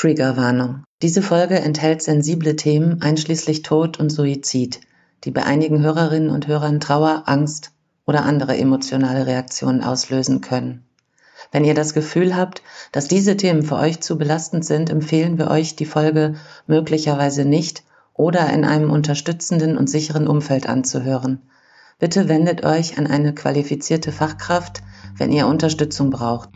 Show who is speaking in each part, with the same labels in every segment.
Speaker 1: Triggerwarnung. Diese Folge enthält sensible Themen einschließlich Tod und Suizid, die bei einigen Hörerinnen und Hörern Trauer, Angst oder andere emotionale Reaktionen auslösen können. Wenn ihr das Gefühl habt, dass diese Themen für euch zu belastend sind, empfehlen wir euch, die Folge möglicherweise nicht oder in einem unterstützenden und sicheren Umfeld anzuhören. Bitte wendet euch an eine qualifizierte Fachkraft, wenn ihr Unterstützung braucht.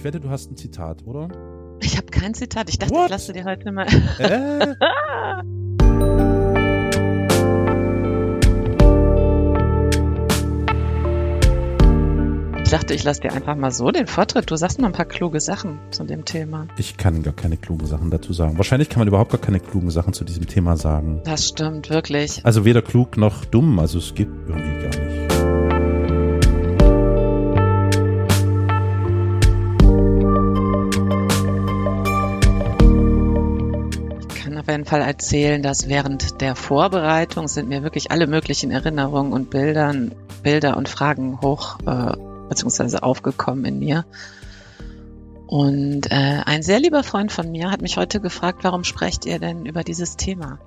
Speaker 2: Ich wette, du hast ein Zitat, oder?
Speaker 1: Ich habe kein Zitat. Ich dachte,
Speaker 2: What?
Speaker 1: ich lasse dir heute mal.
Speaker 2: Äh?
Speaker 1: ich dachte, ich lasse dir einfach mal so den Vortritt. Du sagst mal ein paar kluge Sachen zu dem Thema.
Speaker 2: Ich kann gar keine klugen Sachen dazu sagen. Wahrscheinlich kann man überhaupt gar keine klugen Sachen zu diesem Thema sagen.
Speaker 1: Das stimmt, wirklich.
Speaker 2: Also weder klug noch dumm. Also es geht irgendwie gar nicht.
Speaker 1: Jeden Fall erzählen, dass während der Vorbereitung sind mir wirklich alle möglichen Erinnerungen und Bildern, Bilder und Fragen hoch äh, beziehungsweise aufgekommen in mir. Und äh, ein sehr lieber Freund von mir hat mich heute gefragt, warum sprecht ihr denn über dieses Thema?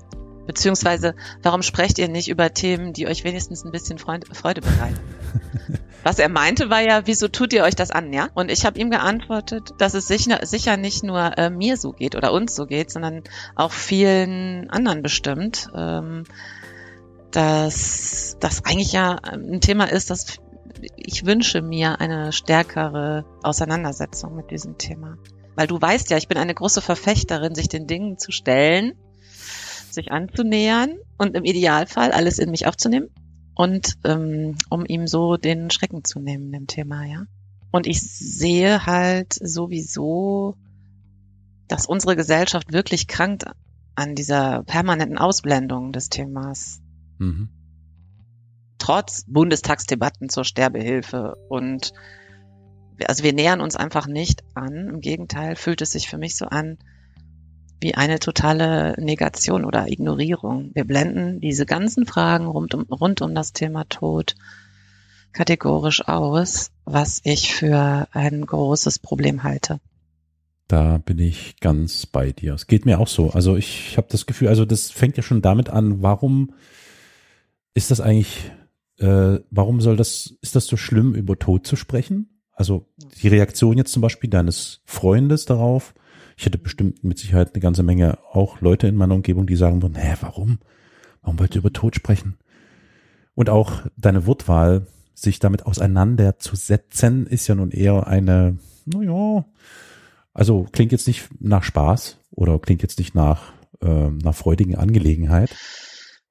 Speaker 1: Beziehungsweise, warum sprecht ihr nicht über Themen, die euch wenigstens ein bisschen Freude, Freude bereiten? Was er meinte, war ja, wieso tut ihr euch das an, ja? Und ich habe ihm geantwortet, dass es sicher, sicher nicht nur äh, mir so geht oder uns so geht, sondern auch vielen anderen bestimmt. Ähm, dass das eigentlich ja ein Thema ist, dass ich wünsche mir eine stärkere Auseinandersetzung mit diesem Thema. Weil du weißt ja, ich bin eine große Verfechterin, sich den Dingen zu stellen, sich anzunähern und im Idealfall alles in mich aufzunehmen und ähm, um ihm so den Schrecken zu nehmen, dem Thema, ja. Und ich sehe halt sowieso, dass unsere Gesellschaft wirklich krankt an dieser permanenten Ausblendung des Themas. Mhm. Trotz Bundestagsdebatten zur Sterbehilfe und also wir nähern uns einfach nicht an. Im Gegenteil fühlt es sich für mich so an, wie eine totale Negation oder Ignorierung. Wir blenden diese ganzen Fragen rund um, rund um das Thema Tod kategorisch aus, was ich für ein großes Problem halte.
Speaker 2: Da bin ich ganz bei dir. Es geht mir auch so. Also ich habe das Gefühl, also das fängt ja schon damit an, warum ist das eigentlich, äh, warum soll das, ist das so schlimm, über Tod zu sprechen? Also die Reaktion jetzt zum Beispiel deines Freundes darauf, ich hätte bestimmt mit Sicherheit eine ganze Menge auch Leute in meiner Umgebung, die sagen würden, hä, warum? Warum wollt ihr über Tod sprechen? Und auch deine Wortwahl, sich damit auseinanderzusetzen, ist ja nun eher eine, naja, also klingt jetzt nicht nach Spaß oder klingt jetzt nicht nach äh, einer freudigen Angelegenheit.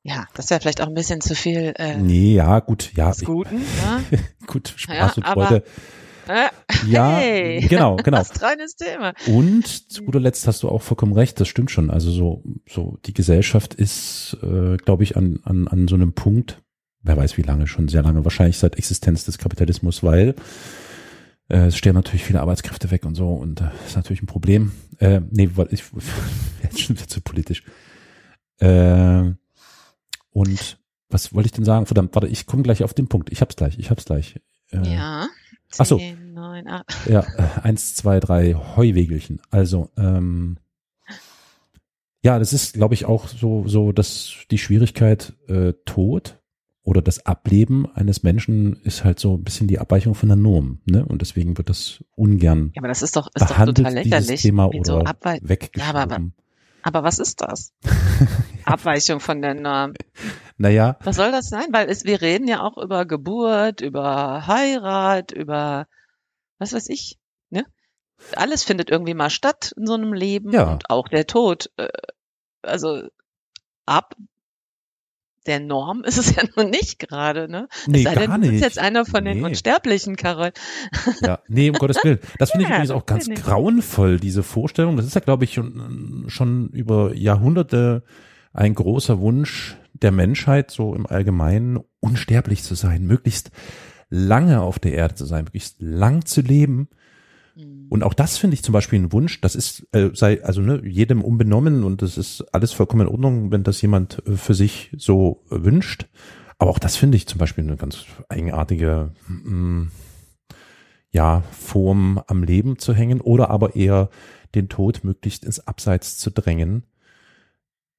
Speaker 1: Ja, das wäre vielleicht auch ein bisschen zu viel.
Speaker 2: Äh, nee, ja, gut, ja.
Speaker 1: Des Guten,
Speaker 2: ne? gut, Spaß ja, und Freude
Speaker 1: äh,
Speaker 2: ja,
Speaker 1: hey,
Speaker 2: genau, genau.
Speaker 1: Astreines Thema.
Speaker 2: Und zu guter Letzt hast du auch vollkommen recht, das stimmt schon. Also so, so die Gesellschaft ist, äh, glaube ich, an, an, an so einem Punkt, wer weiß wie lange, schon sehr lange, wahrscheinlich seit Existenz des Kapitalismus, weil äh, es sterben natürlich viele Arbeitskräfte weg und so und äh, ist natürlich ein Problem. Äh, nee, weil ich jetzt schon wieder zu politisch. Äh, und was wollte ich denn sagen? Verdammt, warte, ich komme gleich auf den Punkt. Ich hab's gleich, ich hab's gleich.
Speaker 1: Äh, ja.
Speaker 2: Ach so. Neun, ah. Ja, äh, eins, zwei, drei Heuwegelchen. Also, ähm, ja, das ist, glaube ich, auch so, so, dass die Schwierigkeit äh, Tod oder das Ableben eines Menschen ist halt so ein bisschen die Abweichung von der Norm, ne? Und deswegen wird das ungern
Speaker 1: ja, aber das ist doch, ist doch total lächerlich.
Speaker 2: Thema oder so weggeschoben. Ja,
Speaker 1: aber, aber was ist das? Abweichung von der Norm.
Speaker 2: Naja.
Speaker 1: Was soll das sein? Weil es, wir reden ja auch über Geburt, über Heirat, über was weiß ich, ne? Alles findet irgendwie mal statt in so einem Leben ja. und auch der Tod. Äh, also ab der Norm ist es ja nun nicht gerade, ne?
Speaker 2: Nee,
Speaker 1: es sei
Speaker 2: denn,
Speaker 1: du bist jetzt einer von den Unsterblichen, Carol.
Speaker 2: Ja, nee, um Gottes Willen. Das finde ich ja, übrigens auch ganz grauenvoll, diese Vorstellung. Das ist ja, glaube ich, schon, schon über Jahrhunderte ein großer Wunsch der Menschheit, so im Allgemeinen, unsterblich zu sein, möglichst lange auf der Erde zu sein, möglichst lang zu leben. Und auch das finde ich zum Beispiel ein Wunsch. Das ist, äh, sei, also ne, jedem unbenommen und das ist alles vollkommen in Ordnung, wenn das jemand äh, für sich so äh, wünscht. Aber auch das finde ich zum Beispiel eine ganz eigenartige, mh, mm, ja, Form am Leben zu hängen oder aber eher den Tod möglichst ins Abseits zu drängen.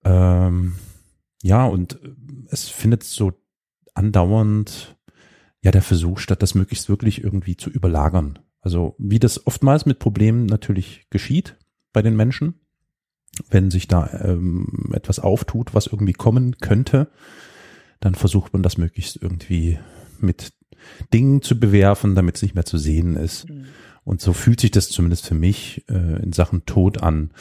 Speaker 2: Ähm, ja, und es findet so andauernd ja der Versuch statt, das möglichst wirklich irgendwie zu überlagern. Also wie das oftmals mit Problemen natürlich geschieht bei den Menschen, wenn sich da ähm, etwas auftut, was irgendwie kommen könnte, dann versucht man das möglichst irgendwie mit Dingen zu bewerfen, damit es nicht mehr zu sehen ist. Mhm. Und so fühlt sich das zumindest für mich äh, in Sachen Tod an.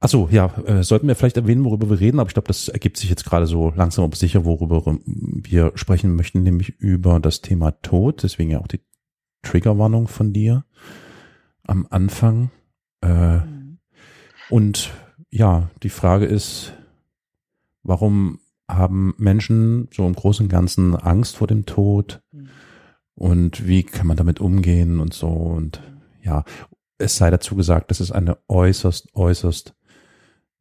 Speaker 2: Achso, ja, äh, sollten wir vielleicht erwähnen, worüber wir reden, aber ich glaube, das ergibt sich jetzt gerade so langsam aber sicher, worüber wir sprechen möchten, nämlich über das Thema Tod, deswegen ja auch die Triggerwarnung von dir am Anfang. Äh, mhm. Und ja, die Frage ist, warum haben Menschen so im Großen und Ganzen Angst vor dem Tod? Mhm. Und wie kann man damit umgehen und so? Und ja, es sei dazu gesagt, das ist eine äußerst, äußerst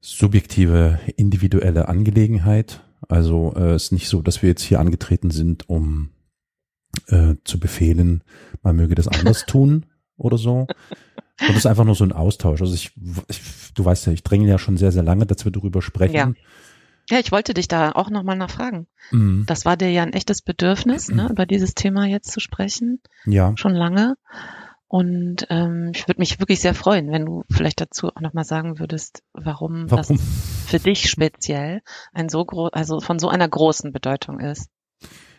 Speaker 2: subjektive, individuelle Angelegenheit. Also äh, es ist nicht so, dass wir jetzt hier angetreten sind, um äh, zu befehlen, man möge das anders tun oder so. Und es ist einfach nur so ein Austausch. Also ich, ich, du weißt ja, ich dränge ja schon sehr, sehr lange, dass wir darüber sprechen.
Speaker 1: Ja. Ja, ich wollte dich da auch nochmal nachfragen. Mhm. Das war dir ja ein echtes Bedürfnis, ne, über dieses Thema jetzt zu sprechen.
Speaker 2: Ja.
Speaker 1: Schon lange. Und ähm, ich würde mich wirklich sehr freuen, wenn du vielleicht dazu auch nochmal sagen würdest, warum, warum, das für dich speziell ein so groß, also von so einer großen Bedeutung ist.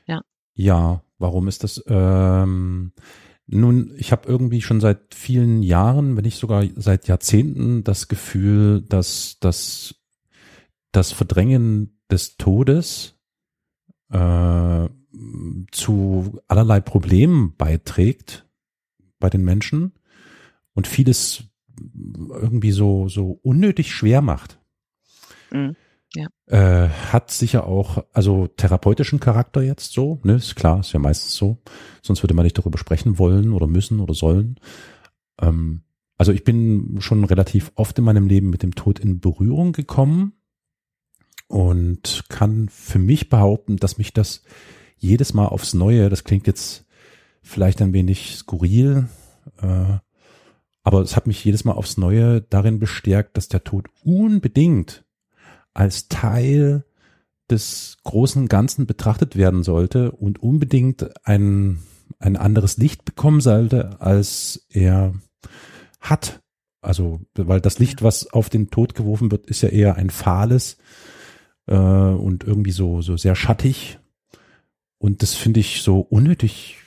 Speaker 1: Ja.
Speaker 2: Ja, warum ist das? Ähm, nun, ich habe irgendwie schon seit vielen Jahren, wenn nicht sogar seit Jahrzehnten, das Gefühl, dass das das Verdrängen des Todes äh, zu allerlei Problemen beiträgt bei den Menschen und vieles irgendwie so, so unnötig schwer macht. Mhm. Ja. Äh, hat sicher auch, also therapeutischen Charakter jetzt so, ne, ist klar, ist ja meistens so. Sonst würde man nicht darüber sprechen wollen oder müssen oder sollen. Ähm, also ich bin schon relativ oft in meinem Leben mit dem Tod in Berührung gekommen und kann für mich behaupten, dass mich das jedes Mal aufs Neue, das klingt jetzt vielleicht ein wenig skurril, äh, aber es hat mich jedes Mal aufs Neue darin bestärkt, dass der Tod unbedingt als Teil des großen Ganzen betrachtet werden sollte und unbedingt ein, ein anderes Licht bekommen sollte, als er hat. Also, weil das Licht, was auf den Tod geworfen wird, ist ja eher ein fahles äh, und irgendwie so, so sehr schattig. Und das finde ich so unnötig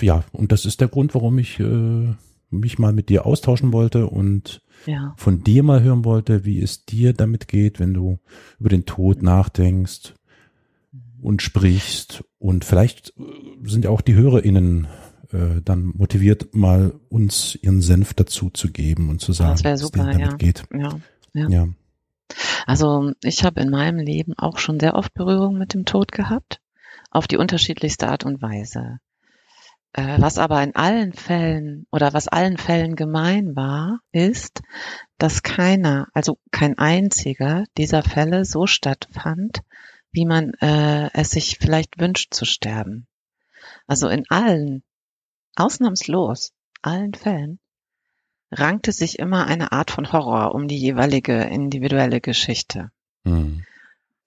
Speaker 2: ja, und das ist der Grund, warum ich äh, mich mal mit dir austauschen wollte und ja. von dir mal hören wollte, wie es dir damit geht, wenn du über den Tod nachdenkst und sprichst. Und vielleicht äh, sind ja auch die HörerInnen äh, dann motiviert, mal uns ihren Senf dazu zu geben und zu sagen,
Speaker 1: wie es denen
Speaker 2: damit
Speaker 1: ja.
Speaker 2: geht.
Speaker 1: Ja, ja. ja. Also ich habe in meinem Leben auch schon sehr oft Berührung mit dem Tod gehabt, auf die unterschiedlichste Art und Weise. Äh, was aber in allen Fällen oder was allen Fällen gemein war, ist, dass keiner, also kein einziger dieser Fälle so stattfand, wie man äh, es sich vielleicht wünscht zu sterben. Also in allen, ausnahmslos, allen Fällen rankte sich immer eine Art von Horror um die jeweilige individuelle Geschichte. Mhm.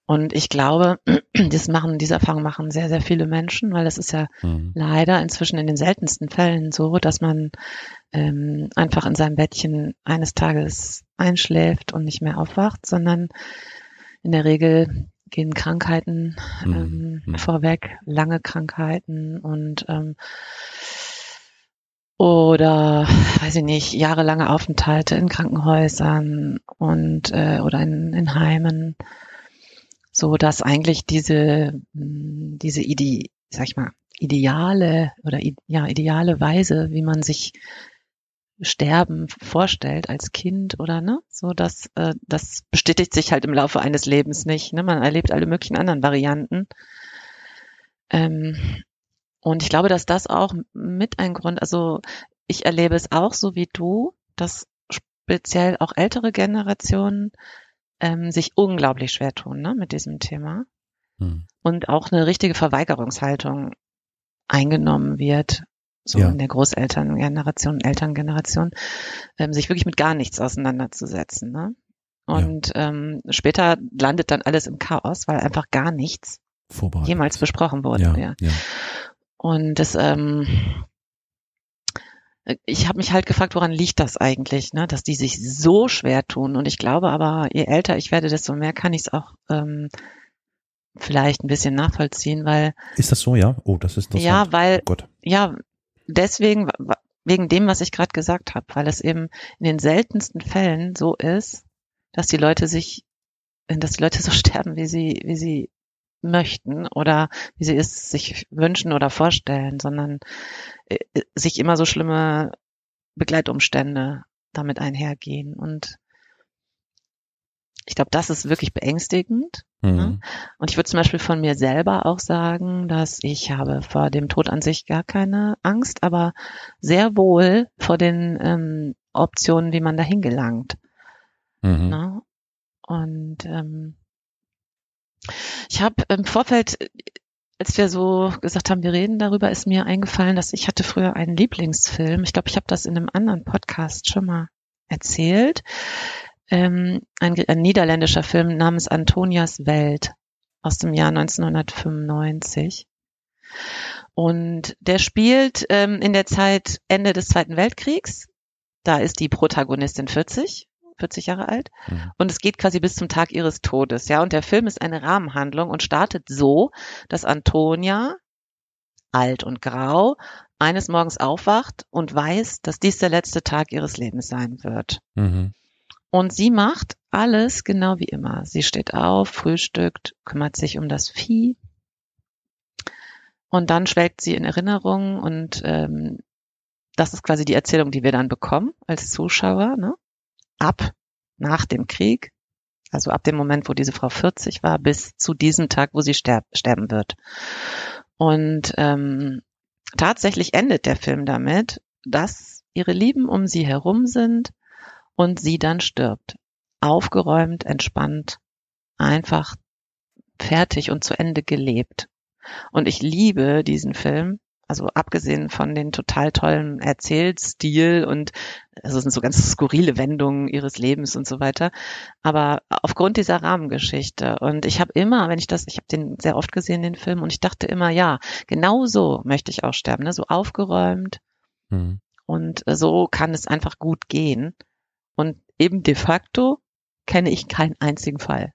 Speaker 1: Und ich glaube, das machen, diese Erfahrung machen sehr, sehr viele Menschen, weil es ist ja mhm. leider inzwischen in den seltensten Fällen so, dass man ähm, einfach in seinem Bettchen eines Tages einschläft und nicht mehr aufwacht, sondern in der Regel gehen Krankheiten mhm. ähm, mhm. vorweg, lange Krankheiten und ähm, oder weiß ich nicht, jahrelange Aufenthalte in Krankenhäusern und äh, oder in, in Heimen so dass eigentlich diese, hm, diese Idee, sag ich mal, ideale oder ja, ideale Weise, wie man sich Sterben vorstellt als Kind oder ne, so dass äh, das bestätigt sich halt im Laufe eines Lebens nicht. Ne? Man erlebt alle möglichen anderen Varianten. Ähm, und ich glaube, dass das auch mit ein Grund, also ich erlebe es auch so wie du, dass speziell auch ältere Generationen ähm, sich unglaublich schwer tun ne, mit diesem Thema hm. und auch eine richtige Verweigerungshaltung eingenommen wird, so ja. in der Großelterngeneration, Elterngeneration, ähm, sich wirklich mit gar nichts auseinanderzusetzen. Ne? Und ja. ähm, später landet dann alles im Chaos, weil einfach gar nichts jemals besprochen wurde. Ja, ja. ja. Und das, ähm, ich habe mich halt gefragt, woran liegt das eigentlich, ne? dass die sich so schwer tun. Und ich glaube aber, je älter ich werde, desto mehr kann ich es auch ähm, vielleicht ein bisschen nachvollziehen, weil.
Speaker 2: Ist das so, ja? Oh, das ist interessant.
Speaker 1: Ja, weil, oh ja, deswegen, wegen dem, was ich gerade gesagt habe, weil es eben in den seltensten Fällen so ist, dass die Leute sich, dass die Leute so sterben, wie sie, wie sie möchten oder wie sie es sich wünschen oder vorstellen, sondern äh, sich immer so schlimme Begleitumstände damit einhergehen. Und ich glaube, das ist wirklich beängstigend. Ne? Mhm. Und ich würde zum Beispiel von mir selber auch sagen, dass ich habe vor dem Tod an sich gar keine Angst, aber sehr wohl vor den ähm, Optionen, wie man dahin gelangt. Mhm. Ne? Und ähm, ich habe im Vorfeld, als wir so gesagt haben, wir reden darüber, ist mir eingefallen, dass ich hatte früher einen Lieblingsfilm. Ich glaube, ich habe das in einem anderen Podcast schon mal erzählt. Ähm, ein, ein niederländischer Film namens Antonias Welt aus dem Jahr 1995. Und der spielt ähm, in der Zeit Ende des Zweiten Weltkriegs. Da ist die Protagonistin 40 40 Jahre alt. Mhm. Und es geht quasi bis zum Tag ihres Todes, ja. Und der Film ist eine Rahmenhandlung und startet so, dass Antonia, alt und grau, eines Morgens aufwacht und weiß, dass dies der letzte Tag ihres Lebens sein wird. Mhm. Und sie macht alles genau wie immer. Sie steht auf, frühstückt, kümmert sich um das Vieh. Und dann schwelgt sie in Erinnerungen und ähm, das ist quasi die Erzählung, die wir dann bekommen als Zuschauer. Ne? Ab nach dem Krieg, also ab dem Moment, wo diese Frau 40 war, bis zu diesem Tag, wo sie sterb sterben wird. Und ähm, tatsächlich endet der Film damit, dass ihre Lieben um sie herum sind und sie dann stirbt. Aufgeräumt, entspannt, einfach fertig und zu Ende gelebt. Und ich liebe diesen Film, also abgesehen von den total tollen Erzählstil und also sind so ganz skurrile Wendungen ihres Lebens und so weiter. Aber aufgrund dieser Rahmengeschichte und ich habe immer, wenn ich das, ich habe den sehr oft gesehen, den Film, und ich dachte immer, ja, genau so möchte ich auch sterben, ne? so aufgeräumt. Mhm. Und so kann es einfach gut gehen. Und eben de facto kenne ich keinen einzigen Fall,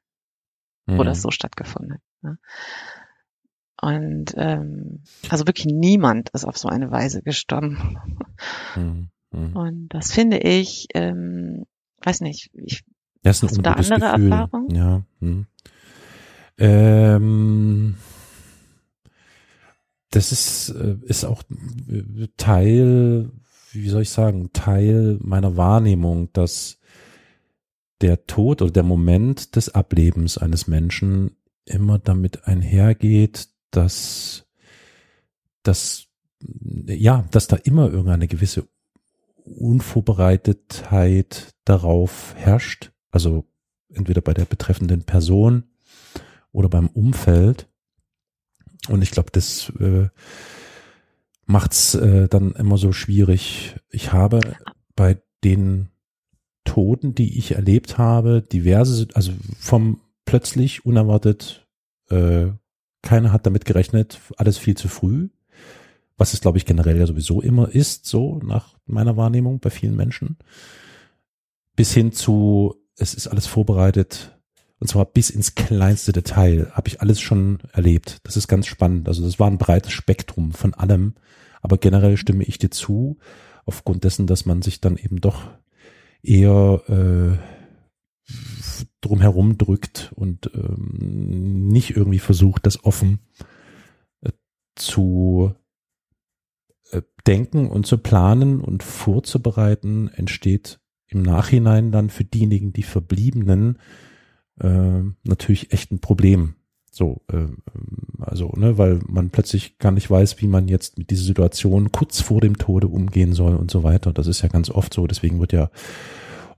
Speaker 1: mhm. wo das so stattgefunden hat. Ne? Und ähm, also wirklich niemand ist auf so eine Weise gestorben. Mhm. Mhm. Und das finde ich, ähm, weiß nicht, ich,
Speaker 2: das ist hast du da andere Gefühl. Erfahrungen? Ja. Hm. Ähm, das ist, äh, ist auch Teil, wie soll ich sagen, Teil meiner Wahrnehmung, dass der Tod oder der Moment des Ablebens eines Menschen immer damit einhergeht, dass, dass, ja, dass da immer irgendeine gewisse Unvorbereitetheit darauf herrscht, also entweder bei der betreffenden Person oder beim Umfeld. Und ich glaube, das äh, macht's äh, dann immer so schwierig. Ich habe bei den Toten, die ich erlebt habe, diverse, also vom plötzlich unerwartet äh, keiner hat damit gerechnet, alles viel zu früh. Was es, glaube ich, generell ja sowieso immer ist, so nach meiner Wahrnehmung bei vielen Menschen. Bis hin zu, es ist alles vorbereitet. Und zwar bis ins kleinste Detail habe ich alles schon erlebt. Das ist ganz spannend. Also das war ein breites Spektrum von allem. Aber generell stimme ich dir zu, aufgrund dessen, dass man sich dann eben doch eher äh, drumherum drückt und ähm, nicht irgendwie versucht, das offen äh, zu denken und zu planen und vorzubereiten, entsteht im Nachhinein dann für diejenigen, die Verbliebenen, äh, natürlich echt ein Problem. So, äh, also, ne, weil man plötzlich gar nicht weiß, wie man jetzt mit dieser Situation kurz vor dem Tode umgehen soll und so weiter. Das ist ja ganz oft so. Deswegen wird ja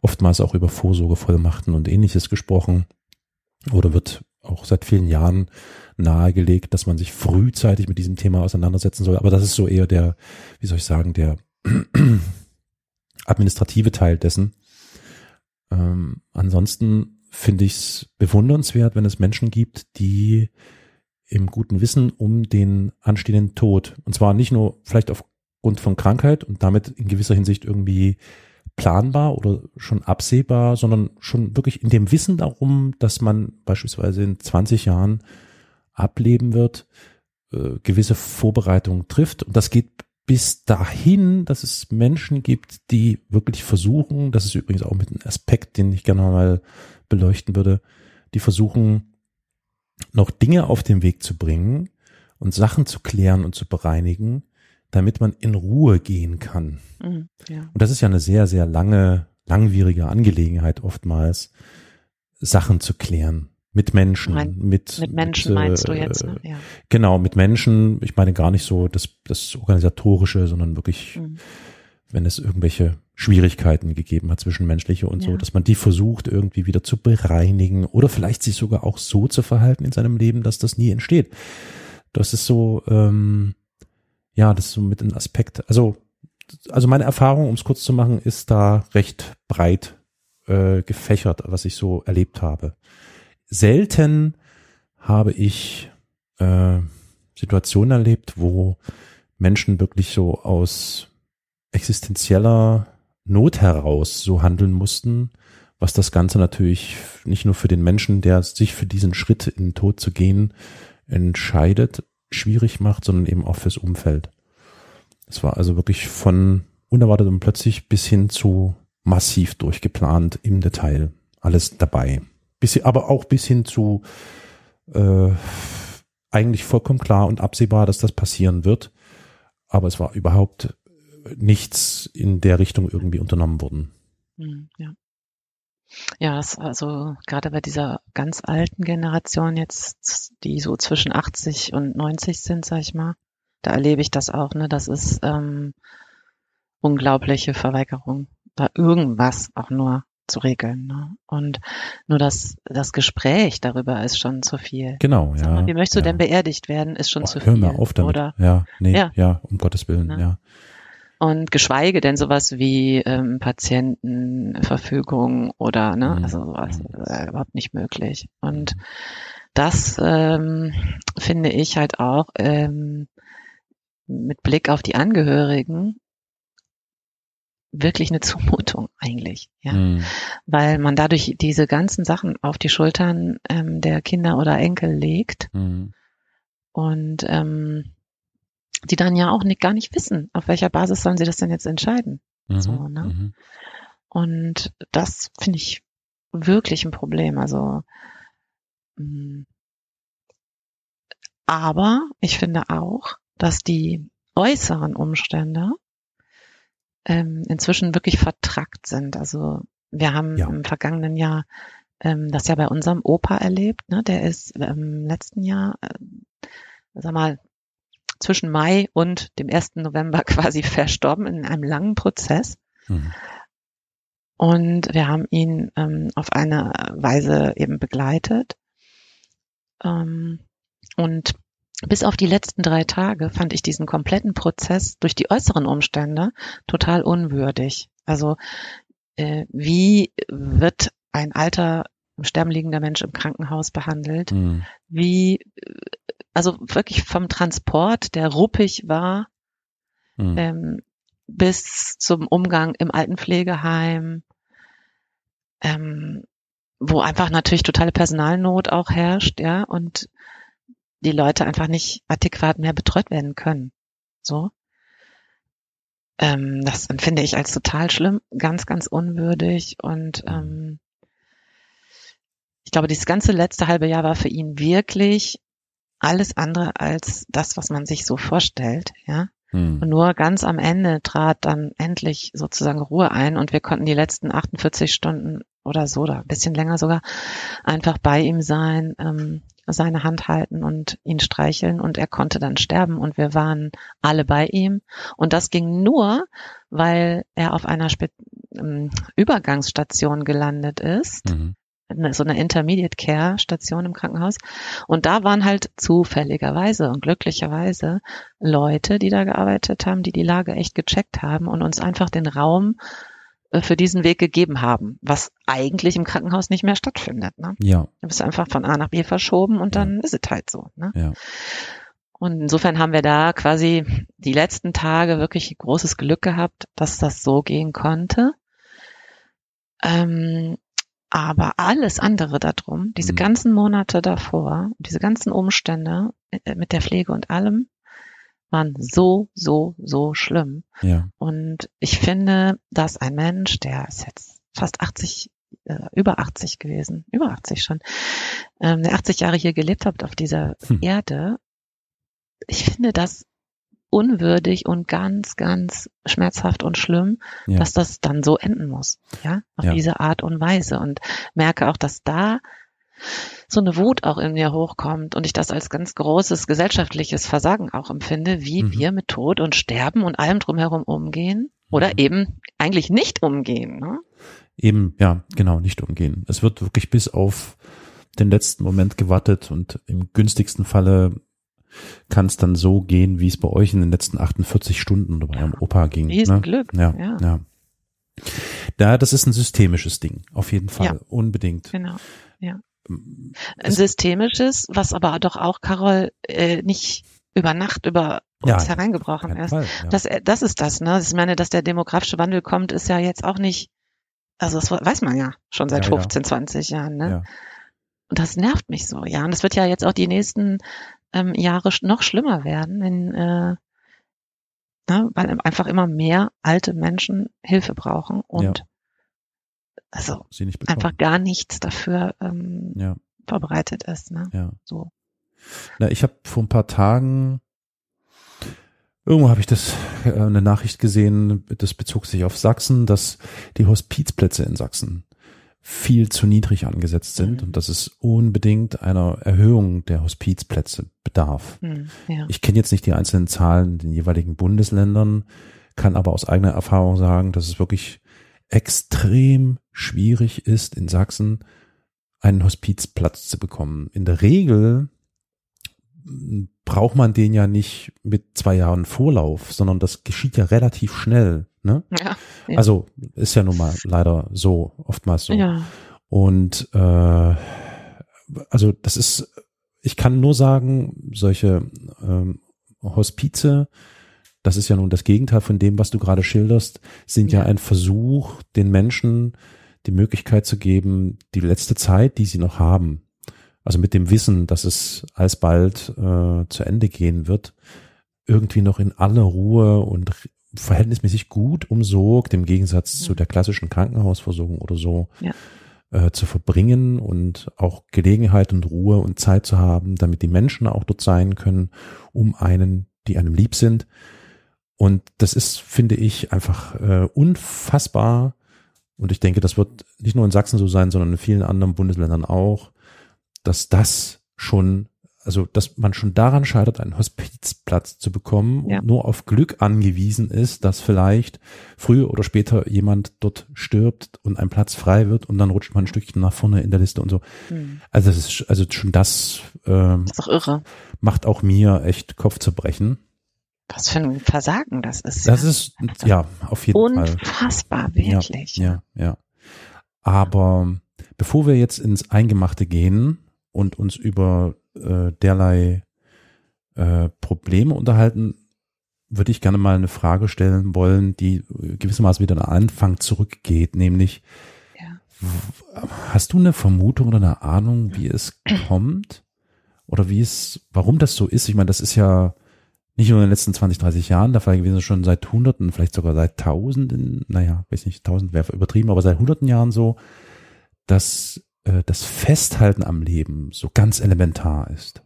Speaker 2: oftmals auch über Vorsorgevollmachten und ähnliches gesprochen. Oder wird auch seit vielen Jahren nahegelegt, dass man sich frühzeitig mit diesem Thema auseinandersetzen soll. Aber das ist so eher der, wie soll ich sagen, der administrative Teil dessen. Ähm, ansonsten finde ich es bewundernswert, wenn es Menschen gibt, die im guten Wissen um den anstehenden Tod, und zwar nicht nur vielleicht aufgrund von Krankheit und damit in gewisser Hinsicht irgendwie planbar oder schon absehbar, sondern schon wirklich in dem Wissen darum, dass man beispielsweise in 20 Jahren ableben wird, äh, gewisse Vorbereitungen trifft. Und das geht bis dahin, dass es Menschen gibt, die wirklich versuchen, das ist übrigens auch mit einem Aspekt, den ich gerne mal beleuchten würde, die versuchen, noch Dinge auf den Weg zu bringen und Sachen zu klären und zu bereinigen, damit man in Ruhe gehen kann. Mhm, ja. Und das ist ja eine sehr, sehr lange, langwierige Angelegenheit oftmals, Sachen zu klären. Mit Menschen,
Speaker 1: mein,
Speaker 2: mit,
Speaker 1: mit Menschen mit, meinst du jetzt, ne?
Speaker 2: Ja. Genau, mit Menschen. Ich meine gar nicht so das, das Organisatorische, sondern wirklich, mhm. wenn es irgendwelche Schwierigkeiten gegeben hat, zwischenmenschliche und ja. so, dass man die versucht irgendwie wieder zu bereinigen oder vielleicht sich sogar auch so zu verhalten in seinem Leben, dass das nie entsteht. Das ist so, ähm, ja, das ist so mit ein Aspekt. Also, also meine Erfahrung, um es kurz zu machen, ist da recht breit äh, gefächert, was ich so erlebt habe selten habe ich äh, Situationen erlebt, wo Menschen wirklich so aus existenzieller Not heraus so handeln mussten, was das Ganze natürlich nicht nur für den Menschen, der sich für diesen Schritt in den Tod zu gehen entscheidet, schwierig macht, sondern eben auch fürs Umfeld. Es war also wirklich von unerwartet und plötzlich bis hin zu massiv durchgeplant im Detail. Alles dabei bis, aber auch bis hin zu äh, eigentlich vollkommen klar und absehbar, dass das passieren wird. Aber es war überhaupt nichts in der Richtung irgendwie unternommen worden.
Speaker 1: Hm, ja. Ja, also gerade bei dieser ganz alten Generation jetzt, die so zwischen 80 und 90 sind, sag ich mal, da erlebe ich das auch, ne? Das ist ähm, unglaubliche Verweigerung, da irgendwas auch nur zu regeln. Ne? Und nur das, das Gespräch darüber ist schon zu viel.
Speaker 2: Genau, ja.
Speaker 1: Mal, wie möchtest du ja. denn beerdigt werden, ist schon
Speaker 2: Boah,
Speaker 1: zu viel.
Speaker 2: Hör mal auf damit. Oder? Ja, nee, ja, ja um Gottes Willen, ne? ja.
Speaker 1: Und geschweige denn sowas wie ähm, Patientenverfügung oder, ne, mhm. also sowas äh, überhaupt nicht möglich. Und das ähm, finde ich halt auch ähm, mit Blick auf die Angehörigen wirklich eine Zumutung eigentlich, ja, mhm. weil man dadurch diese ganzen Sachen auf die Schultern ähm, der Kinder oder Enkel legt mhm. und ähm, die dann ja auch nicht, gar nicht wissen, auf welcher Basis sollen sie das denn jetzt entscheiden. Mhm. So, ne? Mhm. Und das finde ich wirklich ein Problem. Also mh. Mm, aber ich finde auch, dass die äußeren Umstände ähm, inzwischen wirklich vertrackt sind. Also wir haben ja. im vergangenen Jahr ähm, das ja bei unserem Opa erlebt. Ne? Der ist im ähm, letzten Jahr, äh, sag mal, zwischen Mai und dem 1. November quasi verstorben in einem langen Prozess. Mhm. Und wir haben ihn ähm, auf eine Weise eben begleitet. Ähm, und bis auf die letzten drei Tage fand ich diesen kompletten Prozess durch die äußeren Umstände total unwürdig. Also äh, wie wird ein alter im Sterben liegender Mensch im Krankenhaus behandelt? Mhm. Wie, also wirklich vom Transport, der ruppig war, mhm. ähm, bis zum Umgang im Altenpflegeheim, ähm, wo einfach natürlich totale Personalnot auch herrscht, ja, und die Leute einfach nicht adäquat mehr betreut werden können. So. Ähm, das empfinde ich als total schlimm, ganz, ganz unwürdig und ähm, ich glaube, dieses ganze letzte halbe Jahr war für ihn wirklich alles andere als das, was man sich so vorstellt, ja. Hm. Und nur ganz am Ende trat dann endlich sozusagen Ruhe ein und wir konnten die letzten 48 Stunden oder so, oder ein bisschen länger sogar, einfach bei ihm sein. Ähm, seine Hand halten und ihn streicheln und er konnte dann sterben und wir waren alle bei ihm. Und das ging nur, weil er auf einer Spe ähm, Übergangsstation gelandet ist. Mhm. So eine Intermediate Care Station im Krankenhaus. Und da waren halt zufälligerweise und glücklicherweise Leute, die da gearbeitet haben, die die Lage echt gecheckt haben und uns einfach den Raum für diesen Weg gegeben haben, was eigentlich im Krankenhaus nicht mehr stattfindet. Ne?
Speaker 2: Ja.
Speaker 1: Du bist einfach von A nach B verschoben und dann ja. ist es halt so. Ne?
Speaker 2: Ja.
Speaker 1: Und insofern haben wir da quasi die letzten Tage wirklich großes Glück gehabt, dass das so gehen konnte. Ähm, aber alles andere darum, diese mhm. ganzen Monate davor, diese ganzen Umstände äh, mit der Pflege und allem, waren so, so, so schlimm.
Speaker 2: Ja.
Speaker 1: Und ich finde, dass ein Mensch, der ist jetzt fast 80, äh, über 80 gewesen, über 80 schon, ähm, der 80 Jahre hier gelebt hat auf dieser hm. Erde, ich finde das unwürdig und ganz, ganz schmerzhaft und schlimm, ja. dass das dann so enden muss, ja, auf ja. diese Art und Weise und merke auch, dass da so eine Wut auch in mir hochkommt und ich das als ganz großes gesellschaftliches Versagen auch empfinde, wie mhm. wir mit Tod und Sterben und allem drumherum umgehen oder mhm. eben eigentlich nicht umgehen. Ne?
Speaker 2: Eben, ja, genau, nicht umgehen. Es wird wirklich bis auf den letzten Moment gewartet und im günstigsten Falle kann es dann so gehen, wie es bei euch in den letzten 48 Stunden oder bei eurem Opa ging.
Speaker 1: Riesenglück.
Speaker 2: Ne? Ja, ja. ja. Da, das ist ein systemisches Ding, auf jeden Fall, ja. unbedingt.
Speaker 1: Genau, ja. Ein systemisches, was aber doch auch, Carol, äh, nicht über Nacht über uns ja, hereingebrochen ist. Fall, ja. das, äh, das ist das, ne? Ich meine, dass der demografische Wandel kommt, ist ja jetzt auch nicht, also das weiß man ja schon seit ja, 15, 20 Jahren, ne? Und das nervt mich so, ja. Und das wird ja jetzt auch die nächsten ähm, Jahre noch schlimmer werden, wenn, äh, ne, weil einfach immer mehr alte Menschen Hilfe brauchen und also einfach gar nichts dafür ähm, ja. vorbereitet ist. Ne?
Speaker 2: Ja.
Speaker 1: So.
Speaker 2: Na, ich habe vor ein paar Tagen Irgendwo habe ich das äh, eine Nachricht gesehen, das bezog sich auf Sachsen, dass die Hospizplätze in Sachsen viel zu niedrig angesetzt sind mhm. und dass es unbedingt einer Erhöhung der Hospizplätze bedarf. Mhm, ja. Ich kenne jetzt nicht die einzelnen Zahlen in den jeweiligen Bundesländern, kann aber aus eigener Erfahrung sagen, dass es wirklich extrem schwierig ist, in Sachsen einen Hospizplatz zu bekommen. In der Regel braucht man den ja nicht mit zwei Jahren Vorlauf, sondern das geschieht ja relativ schnell. Ne? Ja, ja. Also ist ja nun mal leider so, oftmals so.
Speaker 1: Ja.
Speaker 2: Und äh, also das ist, ich kann nur sagen, solche ähm, Hospize das ist ja nun das Gegenteil von dem, was du gerade schilderst, sind ja, ja ein Versuch, den Menschen die Möglichkeit zu geben, die letzte Zeit, die sie noch haben, also mit dem Wissen, dass es alsbald äh, zu Ende gehen wird, irgendwie noch in aller Ruhe und verhältnismäßig gut umsorgt, im Gegensatz zu der klassischen Krankenhausversorgung oder so, ja. äh, zu verbringen und auch Gelegenheit und Ruhe und Zeit zu haben, damit die Menschen auch dort sein können, um einen, die einem lieb sind, und das ist, finde ich, einfach äh, unfassbar. Und ich denke, das wird nicht nur in Sachsen so sein, sondern in vielen anderen Bundesländern auch, dass das schon, also dass man schon daran scheitert, einen Hospizplatz zu bekommen ja. und nur auf Glück angewiesen ist, dass vielleicht früher oder später jemand dort stirbt und ein Platz frei wird und dann rutscht man ein Stückchen nach vorne in der Liste und so. Mhm. Also das ist also schon das, ähm,
Speaker 1: das ist auch irre.
Speaker 2: macht auch mir echt Kopf zu brechen.
Speaker 1: Was für ein Versagen das ist.
Speaker 2: Das ja. ist, also ja, auf jeden
Speaker 1: unfassbar, Fall. Unfassbar, wirklich.
Speaker 2: Ja, ja, ja. Aber bevor wir jetzt ins Eingemachte gehen und uns über äh, derlei äh, Probleme unterhalten, würde ich gerne mal eine Frage stellen wollen, die gewissermaßen wieder an Anfang zurückgeht, nämlich ja. hast du eine Vermutung oder eine Ahnung, wie es kommt? Oder wie es, warum das so ist? Ich meine, das ist ja nicht nur in den letzten 20, 30 Jahren der Fall gewesen, schon seit Hunderten, vielleicht sogar seit Tausenden, naja, weiß nicht, Tausend wäre übertrieben, aber seit Hunderten Jahren so, dass äh, das Festhalten am Leben so ganz elementar ist.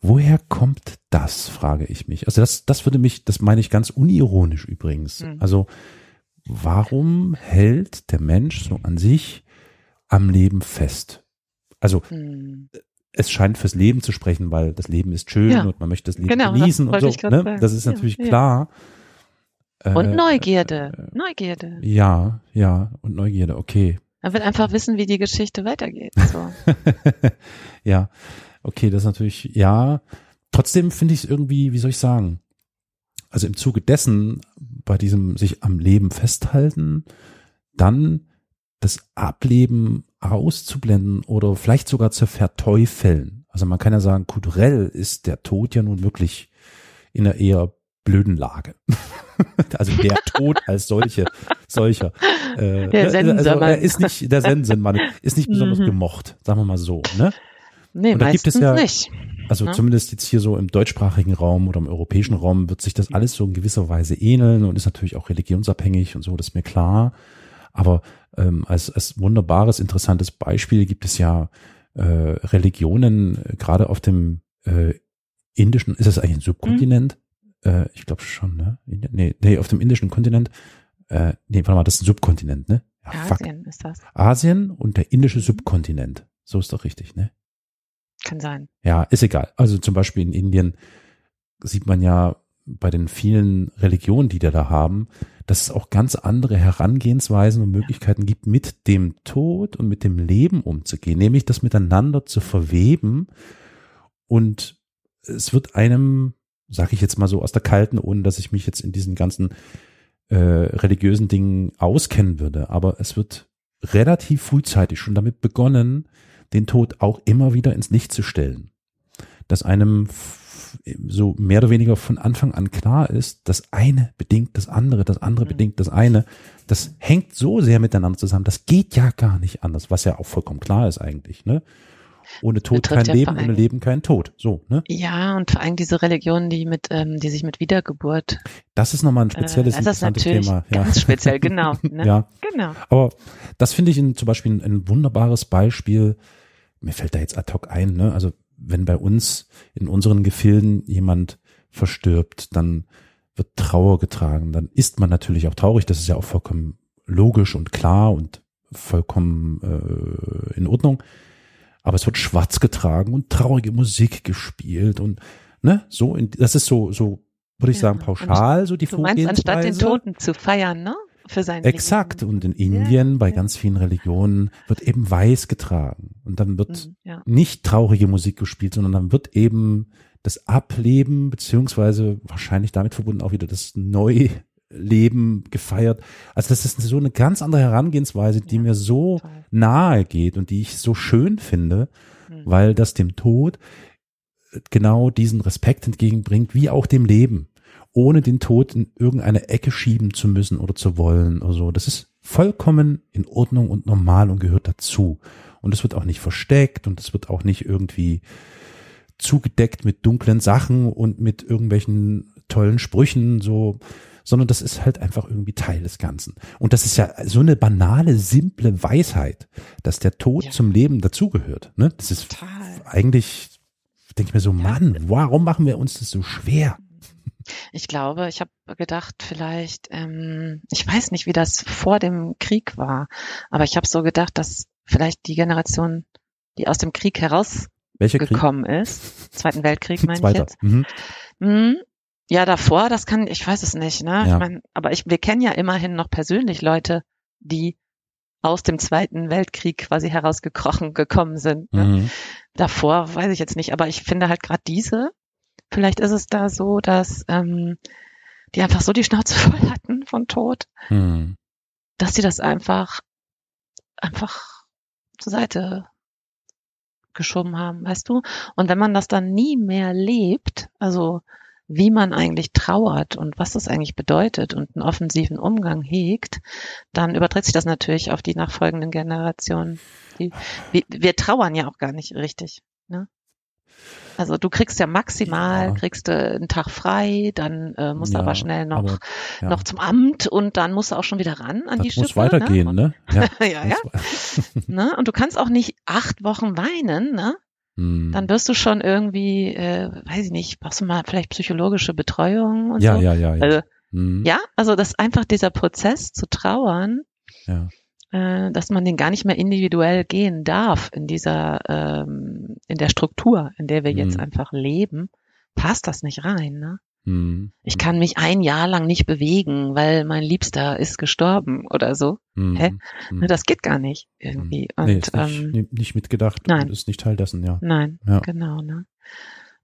Speaker 2: Woher kommt das, frage ich mich. Also das, das würde mich, das meine ich ganz unironisch übrigens. Mhm. Also warum hält der Mensch so an sich am Leben fest? Also mhm es scheint fürs Leben zu sprechen, weil das Leben ist schön
Speaker 1: Ja.
Speaker 2: und man möchte das Leben
Speaker 1: Genau, das
Speaker 2: genießen und
Speaker 1: wollte
Speaker 2: so. Ne? Das ist
Speaker 1: Ja,
Speaker 2: natürlich
Speaker 1: ja.
Speaker 2: klar.
Speaker 1: Und
Speaker 2: Äh,
Speaker 1: Neugierde. Neugierde.
Speaker 2: Ja, ja, und Neugierde, okay.
Speaker 1: Man will einfach wissen, wie die Geschichte weitergeht. So.
Speaker 2: ja, okay, das ist natürlich, ja. Trotzdem finde ich es irgendwie, wie soll ich sagen, also im Zuge dessen, bei diesem sich am Leben festhalten, dann das Ableben auszublenden oder vielleicht sogar zu verteufeln. Also man kann ja sagen, kulturell ist der Tod ja nun wirklich in einer eher blöden Lage. also der Tod als solche, solcher. Äh,
Speaker 1: Der
Speaker 2: ne,
Speaker 1: Sensenmann.
Speaker 2: also er ist nicht, der Sensenmann ist nicht besonders
Speaker 1: Mhm.
Speaker 2: gemocht, sagen wir mal so, ne?
Speaker 1: Nee,
Speaker 2: Und da gibt es ja-
Speaker 1: nicht.
Speaker 2: Also
Speaker 1: Ja.
Speaker 2: zumindest jetzt hier so im deutschsprachigen Raum oder im europäischen Raum wird sich das alles so in gewisser Weise ähneln und ist natürlich auch religionsabhängig und so, das ist mir klar. Aber ähm, als, als wunderbares, interessantes Beispiel gibt es ja äh, Religionen, äh, gerade auf dem äh, indischen, ist das eigentlich ein Subkontinent? Äh, ich glaube schon, ne? Nee, nee, auf dem indischen Kontinent, äh, nee, warte mal, das ist ein Subkontinent, ne? Ja, fuck.
Speaker 1: Asien ist das.
Speaker 2: Asien und der indische
Speaker 1: Mhm.
Speaker 2: Subkontinent. So ist doch richtig, ne?
Speaker 1: Kann sein.
Speaker 2: Ja, ist egal. Also zum Beispiel in Indien sieht man ja bei den vielen Religionen, die da da haben, dass es auch ganz andere Herangehensweisen und Möglichkeiten gibt, mit dem Tod und mit dem Leben umzugehen, nämlich das miteinander zu verweben. Und es wird einem, sage ich jetzt mal so aus der Kalten, ohne dass ich mich jetzt in diesen ganzen äh, religiösen Dingen auskennen würde, aber es wird relativ frühzeitig schon damit begonnen, den Tod auch immer wieder ins Licht zu stellen. Dass einem so mehr oder weniger von Anfang an klar ist, das eine bedingt das andere, das andere
Speaker 1: Mhm.
Speaker 2: bedingt das eine. Das hängt so sehr miteinander zusammen. Das geht ja gar nicht anders, was ja auch vollkommen klar ist eigentlich. Ne? Ohne Tod
Speaker 1: Betrifft
Speaker 2: kein
Speaker 1: ja
Speaker 2: Leben, ohne Leben kein Tod. So, ne?
Speaker 1: Ja, und vor allem diese Religionen, die mit, ähm, die sich mit Wiedergeburt.
Speaker 2: Das ist nochmal ein spezielles,
Speaker 1: äh, das ist natürlich
Speaker 2: Thema. Ja.
Speaker 1: ganz speziell, genau. Ne?
Speaker 2: ja.
Speaker 1: Genau.
Speaker 2: Aber das finde ich ein, zum Beispiel ein, ein wunderbares Beispiel. Mir fällt da jetzt ad hoc ein, ne? Also wenn bei uns in unseren Gefilden jemand verstirbt, dann wird Trauer getragen. Dann ist man natürlich auch traurig. Das ist ja auch vollkommen logisch und klar und vollkommen äh, in Ordnung. Aber es wird schwarz getragen und traurige Musik gespielt und ne, so. In, das ist so, so würde ich
Speaker 1: Ja,
Speaker 2: sagen pauschal so die
Speaker 1: Du meinst, anstatt den Toten zu feiern, ne? Für sein
Speaker 2: Exakt.
Speaker 1: Leben.
Speaker 2: Und in Indien, bei
Speaker 1: ja.
Speaker 2: ganz vielen Religionen, wird eben weiß getragen. Und dann wird
Speaker 1: Mhm, Ja.
Speaker 2: nicht traurige Musik gespielt, sondern dann wird eben das Ableben, beziehungsweise wahrscheinlich damit verbunden auch wieder das Neuleben gefeiert. Also das ist so eine ganz andere Herangehensweise, die
Speaker 1: Ja,
Speaker 2: mir so
Speaker 1: Toll.
Speaker 2: nahe geht und die ich so schön finde,
Speaker 1: Mhm.
Speaker 2: weil das dem Tod genau diesen Respekt entgegenbringt, wie auch dem Leben, ohne den Tod in irgendeine Ecke schieben zu müssen oder zu wollen oder so. Das ist vollkommen in Ordnung und normal und gehört dazu. Und es wird auch nicht versteckt und es wird auch nicht irgendwie zugedeckt mit dunklen Sachen und mit irgendwelchen tollen Sprüchen, so, sondern das ist halt einfach irgendwie Teil des Ganzen. Und das ist ja so eine banale, simple Weisheit, dass der Tod
Speaker 1: Ja.
Speaker 2: zum Leben dazugehört. Ne? Das ist
Speaker 1: Total.
Speaker 2: eigentlich, denke ich mir so, Mann, warum machen wir uns das so schwer?
Speaker 1: Ich glaube, ich habe gedacht, vielleicht, ähm, ich weiß nicht, wie das vor dem Krieg war, aber ich habe so gedacht, dass vielleicht die Generation, die aus dem Krieg herausgekommen ist, Zweiten Weltkrieg meine ich jetzt.
Speaker 2: Mhm.
Speaker 1: Hm, ja, davor, das kann, ich weiß es nicht, ne?
Speaker 2: Ja.
Speaker 1: Ich mein, aber ich, wir kennen ja immerhin noch persönlich Leute, die aus dem Zweiten Weltkrieg quasi herausgekrochen gekommen sind. Ne?
Speaker 2: Mhm.
Speaker 1: davor weiß ich jetzt nicht, aber ich finde halt gerade diese, vielleicht ist es da so, dass ähm, die einfach so die Schnauze voll hatten von Tod,
Speaker 2: Mhm.
Speaker 1: dass sie das einfach einfach zur Seite geschoben haben, weißt du? Und wenn man das dann nie mehr lebt, also wie man eigentlich trauert und was das eigentlich bedeutet und einen offensiven Umgang hegt, dann überträgt sich das natürlich auf die nachfolgenden Generationen. Die, wir, wir trauern ja auch gar nicht richtig. Ne? Also du kriegst ja maximal,
Speaker 2: Ja.
Speaker 1: kriegst du einen Tag frei, dann äh, musst du
Speaker 2: Ja,
Speaker 1: aber schnell noch,
Speaker 2: aber, ja.
Speaker 1: noch zum Amt und dann musst du auch schon wieder ran an die
Speaker 2: das muss
Speaker 1: Schippe.
Speaker 2: weitergehen,
Speaker 1: ne?
Speaker 2: ne? Ja,
Speaker 1: ja, ja.
Speaker 2: Das-
Speaker 1: Ne? Und du kannst auch nicht acht Wochen weinen, ne?
Speaker 2: Mhm.
Speaker 1: Dann wirst du schon irgendwie, äh, weiß ich nicht, brauchst du mal vielleicht psychologische Betreuung und
Speaker 2: ja,
Speaker 1: so.
Speaker 2: ja, ja, ja.
Speaker 1: Also,
Speaker 2: Mhm.
Speaker 1: ja, also das einfach dieser Prozess zu trauern,
Speaker 2: ja.
Speaker 1: Äh, dass man den gar nicht mehr individuell gehen darf in dieser ähm, in der Struktur, in der wir jetzt
Speaker 2: Mhm.
Speaker 1: einfach leben, passt das nicht rein. Ne?
Speaker 2: Hm.
Speaker 1: Ich kann mich ein Jahr lang nicht bewegen, weil mein Liebster ist gestorben oder so.
Speaker 2: Hm.
Speaker 1: Hä? Ne, Das geht gar nicht irgendwie. Und
Speaker 2: nee, nicht,
Speaker 1: ähm,
Speaker 2: nicht mitgedacht
Speaker 1: nein.
Speaker 2: und ist nicht Teil dessen, ja.
Speaker 1: Nein,
Speaker 2: Ja.
Speaker 1: genau, ne?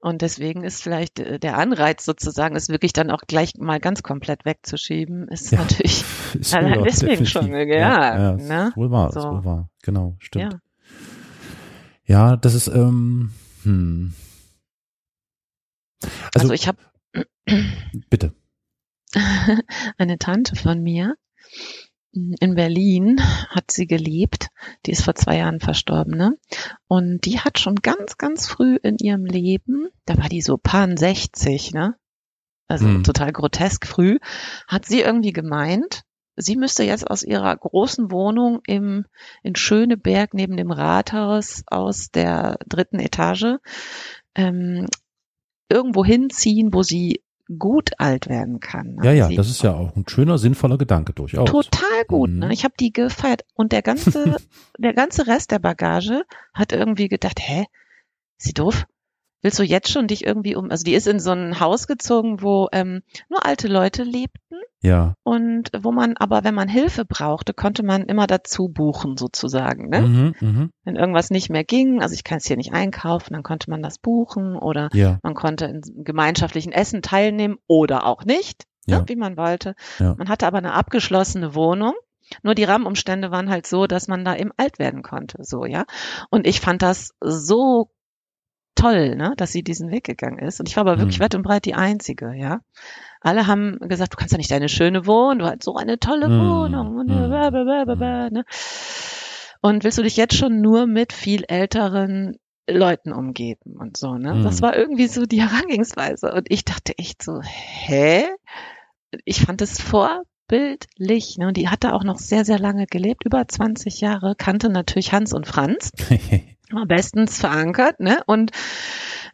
Speaker 1: Und deswegen ist vielleicht äh, der Anreiz sozusagen, es wirklich dann auch gleich mal ganz komplett wegzuschieben, ist
Speaker 2: Ja.
Speaker 1: natürlich,
Speaker 2: Ist
Speaker 1: Allein
Speaker 2: wohl
Speaker 1: deswegen schon, ja,
Speaker 2: ja, ja
Speaker 1: ne?
Speaker 2: ist wohl wahr, ist
Speaker 1: So.
Speaker 2: wohl wahr. Genau, stimmt.
Speaker 1: ja.
Speaker 2: Ja, das ist, ähm, hm.
Speaker 1: Also,
Speaker 2: Also,
Speaker 1: ich habe
Speaker 2: bitte.
Speaker 1: eine Tante von mir in Berlin hat sie gelebt. Die ist vor zwei Jahren verstorben, ne? Und die hat schon ganz, ganz früh in ihrem Leben, da war die so pan 60, ne? Also
Speaker 2: Hm.
Speaker 1: total grotesk früh, hat sie irgendwie gemeint, sie müsste jetzt aus ihrer großen Wohnung im, in Schöneberg neben dem Rathaus aus der dritten Etage ähm, irgendwo hinziehen, wo sie gut alt werden kann. ne?
Speaker 2: Ja, ja, das ist ja auch ein schöner, sinnvoller Gedanke durchaus.
Speaker 1: Total gut,
Speaker 2: Mhm.
Speaker 1: ne? Ich habe die gefeiert und der ganze, der ganze Rest der Bagage hat irgendwie gedacht, hä, ist sie doof? Willst du jetzt schon dich irgendwie um, also die ist in so ein Haus gezogen, wo ähm, nur alte Leute lebten
Speaker 2: Ja.
Speaker 1: und wo man aber, wenn man Hilfe brauchte, konnte man immer dazu buchen sozusagen, ne?
Speaker 2: Mhm, mhm.
Speaker 1: Wenn irgendwas nicht mehr ging, also ich kann es hier nicht einkaufen, dann konnte man das buchen oder
Speaker 2: Ja,
Speaker 1: man konnte in gemeinschaftlichen Essen teilnehmen oder auch nicht,
Speaker 2: Ja.
Speaker 1: ne, wie man wollte.
Speaker 2: Ja.
Speaker 1: Man hatte aber eine abgeschlossene Wohnung. Nur die Rahmenumstände waren halt so, dass man da eben alt werden konnte, so, ja. Und ich fand das so toll, ne, dass sie diesen Weg gegangen ist. Und ich war aber wirklich
Speaker 2: Hm.
Speaker 1: weit und breit die Einzige, ja. Alle haben gesagt, du kannst ja nicht deine schöne Wohnung, du hast so eine tolle
Speaker 2: Hm.
Speaker 1: Wohnung. Und,
Speaker 2: Hm.
Speaker 1: bla, bla, bla, bla, bla, ne? und willst du dich jetzt schon nur mit viel älteren Leuten umgeben und so, ne?
Speaker 2: Hm.
Speaker 1: Das war irgendwie so die Herangehensweise. Und ich dachte echt so, hä? Ich fand es vorbildlich, ne? Und die hatte auch noch sehr, sehr lange gelebt, über 20 Jahre, kannte natürlich Hans und Franz, bestens verankert, ne? Und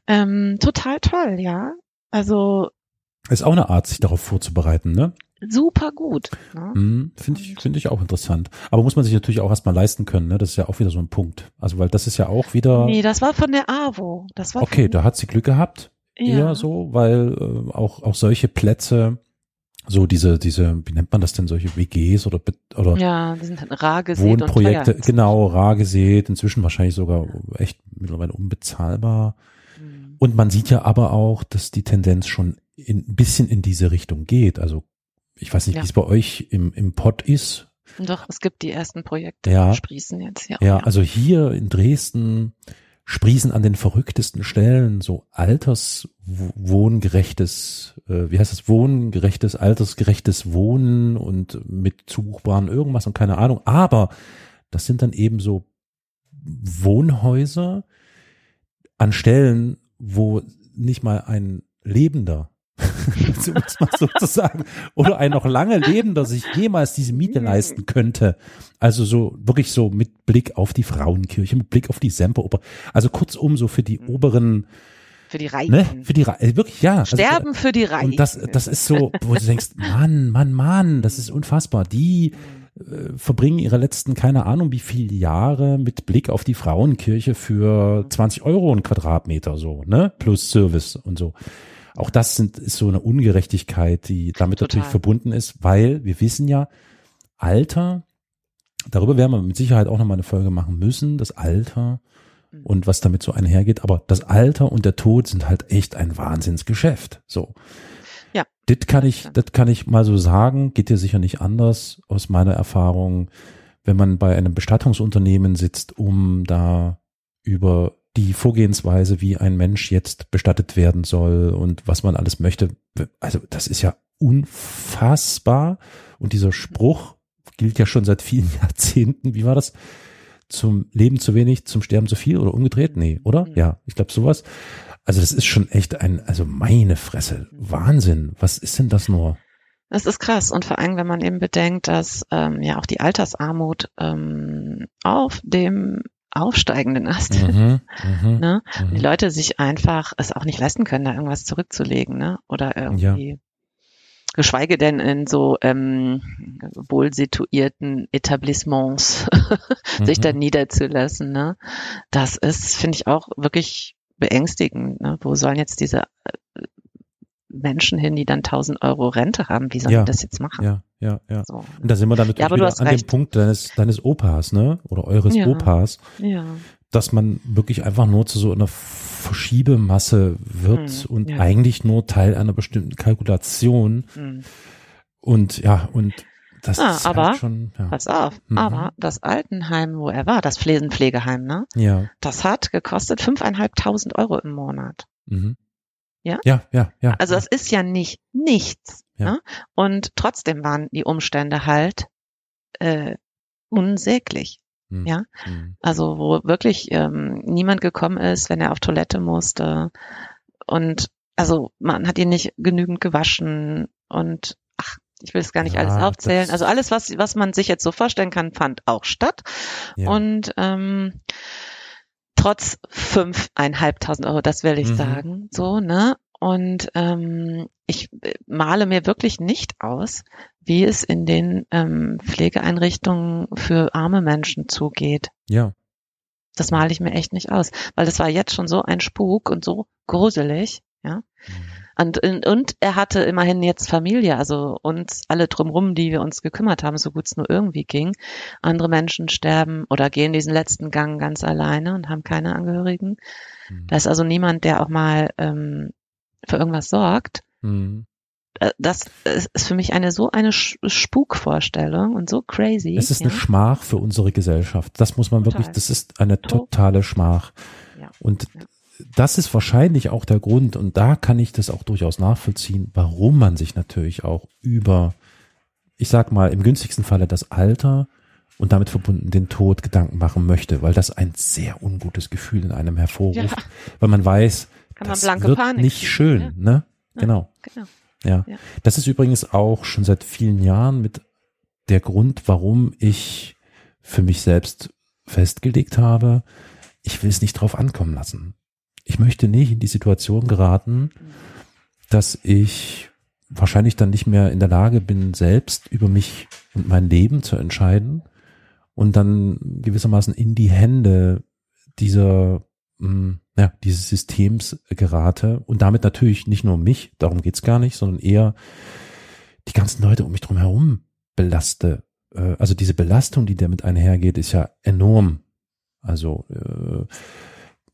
Speaker 1: ähm, total toll, ja. Also
Speaker 2: ist auch eine Art, sich darauf vorzubereiten, ne?
Speaker 1: super gut. Ne?
Speaker 2: Mhm, Finde ich, finde ich auch interessant. Aber muss man sich natürlich auch erstmal leisten können, ne? Das ist ja auch wieder so ein Punkt. Also, weil das ist ja auch wieder,
Speaker 1: Nee, das war von der AWO. Das war
Speaker 2: okay, da hat sie Glück gehabt,
Speaker 1: ja.
Speaker 2: eher so, weil äh, auch, auch solche Plätze, so diese, diese, wie nennt man das denn, solche WGs oder, oder
Speaker 1: Ja, die sind rar gesät und
Speaker 2: Wohnprojekte,
Speaker 1: teuer.
Speaker 2: genau, rar gesät, inzwischen wahrscheinlich sogar echt mittlerweile unbezahlbar.
Speaker 1: Mhm.
Speaker 2: Und man sieht ja aber auch, dass die Tendenz schon in, ein bisschen in diese Richtung geht. Also ich weiß nicht,
Speaker 1: Ja.
Speaker 2: wie es bei euch im, im Pott ist.
Speaker 1: Doch, es gibt die ersten Projekte,
Speaker 2: Ja.
Speaker 1: die sprießen jetzt hier.
Speaker 2: Ja,
Speaker 1: auch,
Speaker 2: also hier in Dresden sprießen an den verrücktesten Stellen so alterswohngerechtes, äh, wie heißt das, wohngerechtes, altersgerechtes Wohnen und mit zubuchbaren irgendwas und keine Ahnung. Aber das sind dann eben so Wohnhäuser an Stellen, wo nicht mal ein Lebender, sozusagen, oder ein noch lange Lebender sich jemals diese Miete leisten könnte. Also so wirklich so mit Blick auf die Frauenkirche, mit Blick auf die Semperoper. Also kurzum so für die oberen,
Speaker 1: Für die Reichen.
Speaker 2: ne, für die Re- äh, wirklich ja. Also,
Speaker 1: Sterben für die Reichen.
Speaker 2: und das, das ist so, wo du denkst, Mann, Mann, Mann, das ist unfassbar. Die äh, verbringen ihre letzten, keine Ahnung, wie viele Jahre mit Blick auf die Frauenkirche für 20 Euro ein Quadratmeter, so, ne, plus Service und so. Auch das sind, ist so eine Ungerechtigkeit, die damit
Speaker 1: Total.
Speaker 2: natürlich verbunden ist, weil wir wissen ja, Alter, darüber werden wir mit Sicherheit auch nochmal eine Folge machen müssen, das Alter
Speaker 1: Mhm.
Speaker 2: und was damit so einhergeht, aber das Alter und der Tod sind halt echt ein Wahnsinnsgeschäft, so.
Speaker 1: Ja.
Speaker 2: Das kann ich, das kann ich mal so sagen, geht dir sicher nicht anders aus meiner Erfahrung, wenn man bei einem Bestattungsunternehmen sitzt, um da über die Vorgehensweise, wie ein Mensch jetzt bestattet werden soll und was man alles möchte. Also das ist ja unfassbar. Und dieser Spruch gilt ja schon seit vielen Jahrzehnten. Wie war das? Zum Leben zu wenig, zum Sterben zu viel oder umgedreht? Nee, oder? Ja, ich glaube sowas. Also das ist schon echt ein, also meine Fresse, Wahnsinn. Was ist denn das nur?
Speaker 1: Das ist krass. Und vor allem, wenn man eben bedenkt, dass ähm, ja auch die Altersarmut ähm, auf dem aufsteigenden Ast
Speaker 2: Mhm, mhm,
Speaker 1: ne?
Speaker 2: mhm.
Speaker 1: die Leute sich einfach es auch nicht leisten können, da irgendwas zurückzulegen, ne? Oder irgendwie geschweige denn in so ähm, wohl situierten Etablissements sich
Speaker 2: Mhm.
Speaker 1: da niederzulassen. Ne? Das ist, finde ich, auch wirklich beängstigend. Ne? Wo sollen jetzt diese äh, Menschen hin, die dann 1000 Euro Rente haben? Wie sollen
Speaker 2: Ja.
Speaker 1: die das jetzt machen?
Speaker 2: Ja, ja, ja.
Speaker 1: So.
Speaker 2: Und da sind wir dann natürlich
Speaker 1: Ja,
Speaker 2: an dem
Speaker 1: recht.
Speaker 2: Punkt deines, deines Opas, ne? Oder eures
Speaker 1: Ja.
Speaker 2: Opas,
Speaker 1: Ja.
Speaker 2: dass man wirklich einfach nur zu so einer Verschiebemasse wird
Speaker 1: Hm,
Speaker 2: und
Speaker 1: ja.
Speaker 2: eigentlich nur Teil einer bestimmten Kalkulation
Speaker 1: Hm.
Speaker 2: und ja, und das
Speaker 1: Ah,
Speaker 2: ist
Speaker 1: aber-
Speaker 2: halt schon, ja.
Speaker 1: Pass auf.
Speaker 2: Mhm.
Speaker 1: Aber das Altenheim, wo er war, das Pflegenpflegeheim, ne?
Speaker 2: Ja.
Speaker 1: Das hat gekostet fünfeinhalbtausend Euro im Monat.
Speaker 2: Mhm.
Speaker 1: Ja?
Speaker 2: Ja, ja, ja.
Speaker 1: Also das ist ja nicht nichts.
Speaker 2: Ja.
Speaker 1: Ne? Und trotzdem waren die Umstände halt äh, unsäglich.
Speaker 2: Mhm.
Speaker 1: ja.
Speaker 2: Mhm.
Speaker 1: Also wo wirklich ähm, niemand gekommen ist, wenn er auf Toilette musste. Und also man hat ihn nicht genügend gewaschen und ach, ich will es gar nicht
Speaker 2: Ja,
Speaker 1: alles aufzählen. Also alles, was, was man sich jetzt so vorstellen kann, fand auch statt.
Speaker 2: Ja.
Speaker 1: Und ähm, trotz fünfeinhalbtausend Euro, das will ich
Speaker 2: Mhm.
Speaker 1: sagen, so, ne? Und ähm, ich äh, male mir wirklich nicht aus, wie es in den ähm, Pflegeeinrichtungen für arme Menschen zugeht.
Speaker 2: ja.
Speaker 1: Das male ich mir echt nicht aus, weil das war jetzt schon so ein Spuk und so gruselig, ja.
Speaker 2: Mhm.
Speaker 1: Und, und, und er hatte immerhin jetzt Familie, also uns alle drumrum, die wir uns gekümmert haben, so gut es nur irgendwie ging. Andere Menschen sterben oder gehen diesen letzten Gang ganz alleine und haben keine Angehörigen.
Speaker 2: Mhm.
Speaker 1: Da ist also niemand, der auch mal ähm, für irgendwas sorgt.
Speaker 2: Mhm.
Speaker 1: Das ist für mich eine so eine Spukvorstellung und so crazy.
Speaker 2: Es ist
Speaker 1: ja.
Speaker 2: eine Schmach für unsere Gesellschaft. Das muss man wirklich,
Speaker 1: Total.
Speaker 2: das ist eine
Speaker 1: Total.
Speaker 2: totale Schmach.
Speaker 1: Ja.
Speaker 2: Und
Speaker 1: Ja.
Speaker 2: Das ist wahrscheinlich auch der Grund, und da kann ich das auch durchaus nachvollziehen, warum man sich natürlich auch über, ich sag mal, im günstigsten Falle das Alter und damit verbunden den Tod Gedanken machen möchte, weil das ein sehr ungutes Gefühl in einem hervorruft,
Speaker 1: Ja.
Speaker 2: weil man weiß,
Speaker 1: Kann man
Speaker 2: das
Speaker 1: blanke
Speaker 2: wird
Speaker 1: Panik
Speaker 2: nicht
Speaker 1: kriegen,
Speaker 2: schön,
Speaker 1: ja.
Speaker 2: ne?
Speaker 1: Ja.
Speaker 2: Genau.
Speaker 1: Genau.
Speaker 2: Ja.
Speaker 1: Ja.
Speaker 2: Das ist übrigens auch schon seit vielen Jahren mit der Grund, warum ich für mich selbst festgelegt habe, ich will es nicht drauf ankommen lassen. Ich möchte nicht in die Situation geraten, dass ich wahrscheinlich dann nicht mehr in der Lage bin, selbst über mich und mein Leben zu entscheiden und dann gewissermaßen in die Hände dieser, mh, ja, dieses Systems gerate und damit natürlich nicht nur mich, darum geht's gar nicht, sondern eher die ganzen Leute um mich drum herum belaste. Äh, Also diese Belastung, die damit einhergeht, ist ja enorm. Also äh,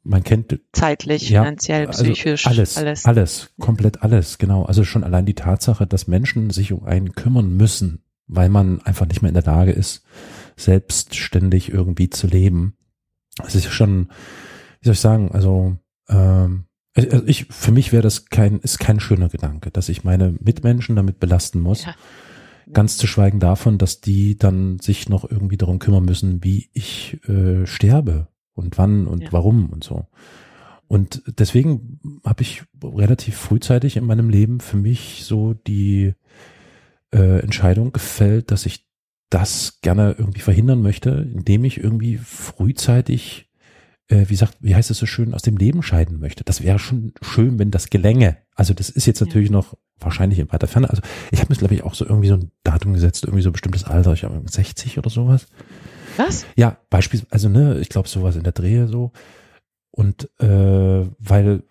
Speaker 2: man kennt
Speaker 1: Zeitlich,
Speaker 2: Ja,
Speaker 1: finanziell,
Speaker 2: also
Speaker 1: psychisch,
Speaker 2: alles,
Speaker 1: alles.
Speaker 2: alles, komplett alles, genau. Also schon allein die Tatsache, dass Menschen sich um einen kümmern müssen, weil man einfach nicht mehr in der Lage ist, selbstständig irgendwie zu leben. Es ist schon, wie soll ich sagen, also, ähm, also ich, für mich wäre das kein, ist kein schöner Gedanke, dass ich meine Mitmenschen damit belasten muss.
Speaker 1: Ja.
Speaker 2: Ganz zu schweigen davon, dass die dann sich noch irgendwie darum kümmern müssen, wie ich äh, sterbe und wann und
Speaker 1: Ja.
Speaker 2: warum und so. Und deswegen habe ich relativ frühzeitig in meinem Leben für mich so die äh, Entscheidung gefällt, dass ich das gerne irgendwie verhindern möchte, indem ich irgendwie frühzeitig, äh, wie sagt, wie heißt es so schön, aus dem Leben scheiden möchte. Das wäre schon schön, wenn das gelänge. Also das ist jetzt
Speaker 1: Ja.
Speaker 2: natürlich noch wahrscheinlich in weiter Ferne. Also ich habe mir, glaube ich, auch so irgendwie so ein Datum gesetzt, irgendwie so ein bestimmtes Alter, ich habe 60 oder sowas.
Speaker 1: Was?
Speaker 2: Ja, beispielsweise, also ne, ich glaube sowas in der Drehe so. Und äh, weil,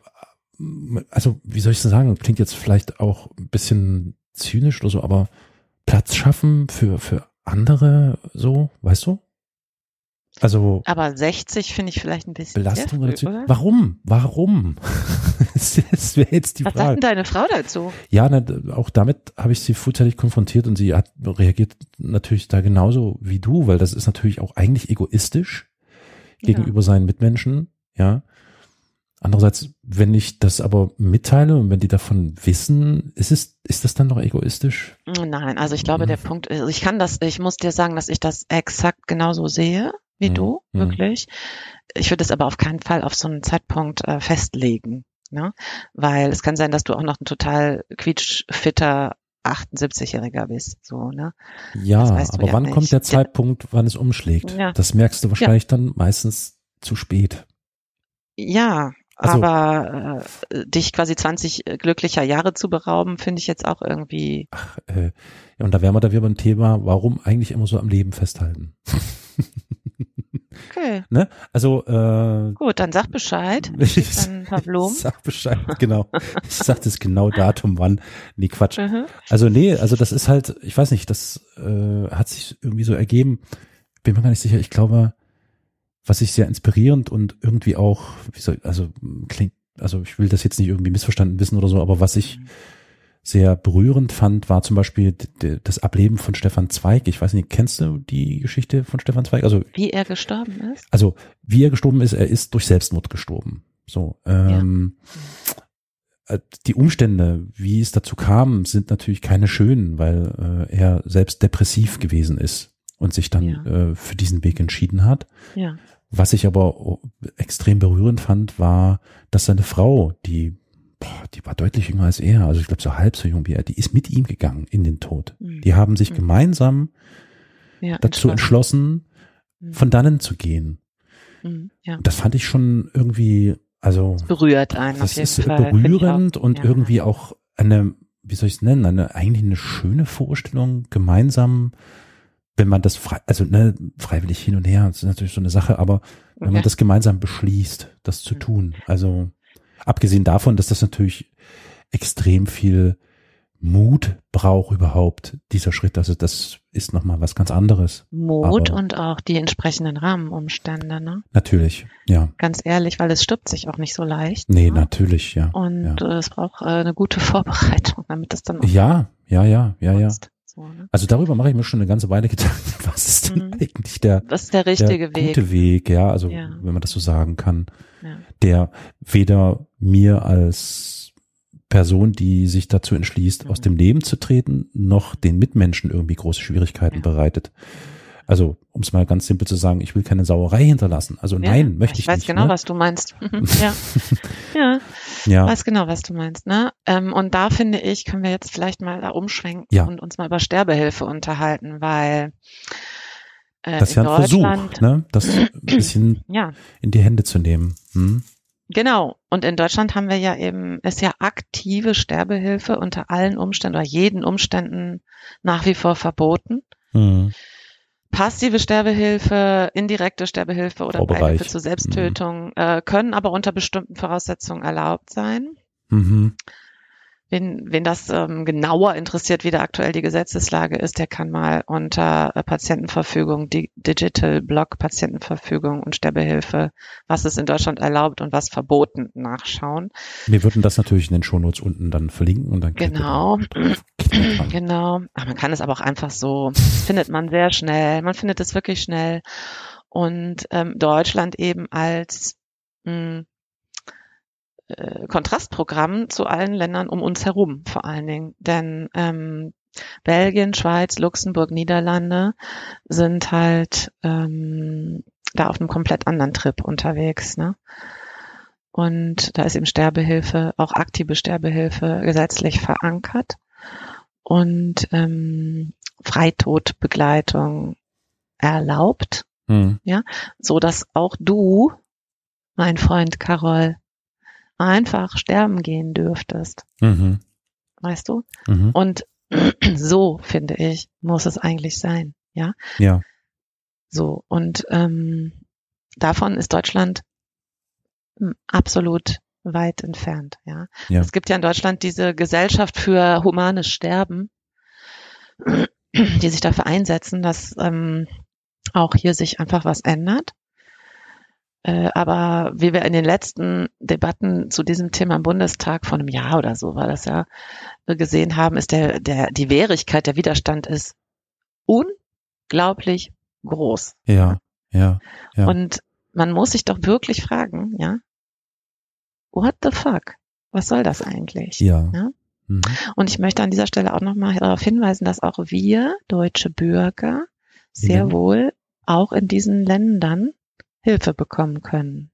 Speaker 2: äh, also wie soll ich denn sagen, klingt jetzt vielleicht auch ein bisschen zynisch oder so, aber Platz schaffen für für andere so, weißt du? Also
Speaker 1: Aber 60 finde ich vielleicht ein bisschen
Speaker 2: Belastung oder,
Speaker 1: früh, oder?
Speaker 2: Warum? Warum? das das wäre jetzt die
Speaker 1: Was sagt
Speaker 2: Frage.
Speaker 1: denn deine Frau dazu?
Speaker 2: Ja, na, auch damit habe ich sie frühzeitig konfrontiert und sie hat reagiert natürlich da genauso wie du, weil das ist natürlich auch eigentlich egoistisch gegenüber seinen Mitmenschen, ja. Andererseits, wenn ich das aber mitteile und wenn die davon wissen, ist es, ist das dann noch egoistisch?
Speaker 1: Nein, also ich glaube,
Speaker 2: Mhm.
Speaker 1: der Punkt ist, ich kann das, ich muss dir sagen, dass ich das exakt genauso sehe wie
Speaker 2: Mhm.
Speaker 1: du,
Speaker 2: Mhm.
Speaker 1: wirklich. Ich würde es aber auf keinen Fall auf so einen Zeitpunkt äh, festlegen, ne? Weil es kann sein, dass du auch noch ein total quietschfitter 78-Jähriger bist, so, ne?
Speaker 2: Ja, aber
Speaker 1: ja
Speaker 2: wann
Speaker 1: nicht.
Speaker 2: kommt der
Speaker 1: Ja.
Speaker 2: Zeitpunkt, wann es umschlägt?
Speaker 1: Ja.
Speaker 2: Das merkst du wahrscheinlich dann meistens zu spät.
Speaker 1: Ja,
Speaker 2: Also-
Speaker 1: aber äh, dich quasi 20 glücklicher Jahre zu berauben, finde ich jetzt auch irgendwie.
Speaker 2: Ach, äh, ja, und da wären wir da wieder beim Thema, warum eigentlich immer so am Leben festhalten.
Speaker 1: Okay,
Speaker 2: ne? Also äh,
Speaker 1: gut, dann sag Bescheid. Schick dann.
Speaker 2: Sag Bescheid, genau. Ich sag das genau Datum, wann. Nee, Quatsch.
Speaker 1: Mhm.
Speaker 2: Also nee, also das ist halt, ich weiß nicht, das äh, hat sich irgendwie so ergeben. Bin mir gar nicht sicher. Ich glaube, was ich sehr inspirierend und irgendwie auch, wie soll, also klingt, also ich will das jetzt nicht irgendwie missverstanden wissen oder so, aber was ich sehr berührend fand, war zum Beispiel das Ableben von Stefan Zweig. Ich weiß nicht, kennst du die Geschichte von Stefan Zweig? Also
Speaker 1: Wie er gestorben ist?
Speaker 2: also wie er gestorben ist, er ist durch Selbstmord gestorben. So, ähm, äh, die Umstände, wie es dazu kam, sind natürlich keine schönen, weil äh, er selbst depressiv gewesen ist und sich dann
Speaker 1: Ja.
Speaker 2: äh, für diesen Weg entschieden hat.
Speaker 1: Ja.
Speaker 2: Was ich aber extrem berührend fand, war, dass seine Frau, die boah, die war deutlich jünger als er, also ich glaube so halb so jung wie er, die ist mit ihm gegangen in den Tod.
Speaker 1: Mhm.
Speaker 2: Die haben sich
Speaker 1: Mhm.
Speaker 2: gemeinsam
Speaker 1: ja
Speaker 2: dazu entschlossen,
Speaker 1: Mhm.
Speaker 2: von dannen zu gehen.
Speaker 1: Mhm. Ja.
Speaker 2: Das fand ich schon irgendwie, also
Speaker 1: Berührt einen
Speaker 2: das ist
Speaker 1: Fall. finde ich
Speaker 2: berührend
Speaker 1: auch.
Speaker 2: und
Speaker 1: Ja.
Speaker 2: irgendwie auch eine, wie soll ich es nennen, eine eigentlich eine schöne Vorstellung, gemeinsam, wenn man das frei, also ne, freiwillig hin und her, das ist natürlich so eine Sache, aber wenn man
Speaker 1: Okay.
Speaker 2: das gemeinsam beschließt, das zu
Speaker 1: Mhm.
Speaker 2: tun. Also abgesehen davon, dass das natürlich extrem viel Mut braucht überhaupt, dieser Schritt. Also das ist nochmal was ganz anderes.
Speaker 1: Mut
Speaker 2: aber-
Speaker 1: und auch die entsprechenden Rahmenumstände, ne?
Speaker 2: Natürlich, ja.
Speaker 1: Ganz ehrlich, weil es stirbt sich auch nicht so leicht.
Speaker 2: Nee,
Speaker 1: ne?
Speaker 2: natürlich, ja.
Speaker 1: Und
Speaker 2: ja.
Speaker 1: äh, es braucht äh, eine gute Vorbereitung, damit es dann auch
Speaker 2: Ja, ja, ja, ja, ja.
Speaker 1: passt. So, ne?
Speaker 2: Also darüber mache ich mir schon eine ganze Weile Gedanken. Was ist denn
Speaker 1: Mhm.
Speaker 2: eigentlich der,
Speaker 1: Das ist der
Speaker 2: der
Speaker 1: richtige Weg.
Speaker 2: gute Weg? Ja, also
Speaker 1: Ja.
Speaker 2: wenn man das so sagen kann,
Speaker 1: Ja.
Speaker 2: der weder mir als Person, die sich dazu entschließt,
Speaker 1: Mhm.
Speaker 2: aus dem Leben zu treten, noch den Mitmenschen irgendwie große Schwierigkeiten
Speaker 1: Ja.
Speaker 2: bereitet. Also, um es mal ganz simpel zu sagen, ich will keine Sauerei hinterlassen. Also
Speaker 1: Ja,
Speaker 2: nein, möchte ich,
Speaker 1: ich weiß
Speaker 2: nicht.
Speaker 1: genau,
Speaker 2: ne?
Speaker 1: was du meinst. ja. ja,
Speaker 2: ja,
Speaker 1: weiß genau, was du meinst. Ne? Ähm, und da finde ich, können wir jetzt vielleicht mal da umschwenken
Speaker 2: Ja.
Speaker 1: und uns mal über Sterbehilfe unterhalten, weil äh,
Speaker 2: das ist ja
Speaker 1: in
Speaker 2: ein Versuch, ne? das ein bisschen
Speaker 1: ja,
Speaker 2: in die Hände zu nehmen. Hm?
Speaker 1: Genau. Und in Deutschland haben wir ja eben, ist ja aktive Sterbehilfe unter allen Umständen oder jeden Umständen nach wie vor verboten.
Speaker 2: Hm.
Speaker 1: Passive Sterbehilfe, indirekte Sterbehilfe oder. Beihilfe zur Selbsttötung äh, können aber unter bestimmten Voraussetzungen erlaubt sein.
Speaker 2: Mhm.
Speaker 1: Wen, wen das ähm, genauer interessiert, wie da aktuell die Gesetzeslage ist, der kann mal unter äh, Patientenverfügung, die Digital Block Patientenverfügung und Sterbehilfe, was ist in Deutschland erlaubt und was verboten, nachschauen.
Speaker 2: Wir würden das natürlich in den Shownotes unten dann verlinken und dann
Speaker 1: Genau.
Speaker 2: da drauf. Klickt dran.
Speaker 1: Genau. Ach, man kann es aber auch einfach so, das findet man sehr schnell. Man findet es wirklich schnell. Und ähm, Deutschland eben als mh, äh, Kontrastprogramm zu allen Ländern um uns herum, vor allen Dingen. Denn ähm, Belgien, Schweiz, Luxemburg, Niederlande sind halt ähm, da auf einem komplett anderen Trip unterwegs. Ne? Und da ist eben Sterbehilfe, auch aktive Sterbehilfe gesetzlich verankert und ähm, Freitodbegleitung erlaubt,
Speaker 2: Hm.
Speaker 1: so dass auch du, mein Freund Carol, einfach sterben gehen dürftest,
Speaker 2: Mhm.
Speaker 1: weißt du?
Speaker 2: Mhm.
Speaker 1: Und so finde ich muss es eigentlich sein, ja?
Speaker 2: Ja.
Speaker 1: So und ähm, davon ist Deutschland hm, absolut weit entfernt, ja.
Speaker 2: Ja.
Speaker 1: Es gibt ja in Deutschland diese Gesellschaft für humanes Sterben, die sich dafür einsetzen, dass ähm, auch hier sich einfach was ändert. Äh, aber wie wir in den letzten Debatten zu diesem Thema im Bundestag vor einem Jahr oder so war das ja äh, gesehen haben, ist der, der, die Wehrigkeit, der Widerstand ist unglaublich groß.
Speaker 2: Ja. Ja. Ja.
Speaker 1: Und man muss sich doch wirklich fragen, ja, what the fuck? Was soll das eigentlich?
Speaker 2: Ja.
Speaker 1: Ja.
Speaker 2: Mhm.
Speaker 1: Und ich möchte an dieser Stelle auch nochmal darauf hinweisen, dass auch wir, deutsche Bürger, sehr
Speaker 2: Ja.
Speaker 1: wohl auch in diesen Ländern Hilfe bekommen können.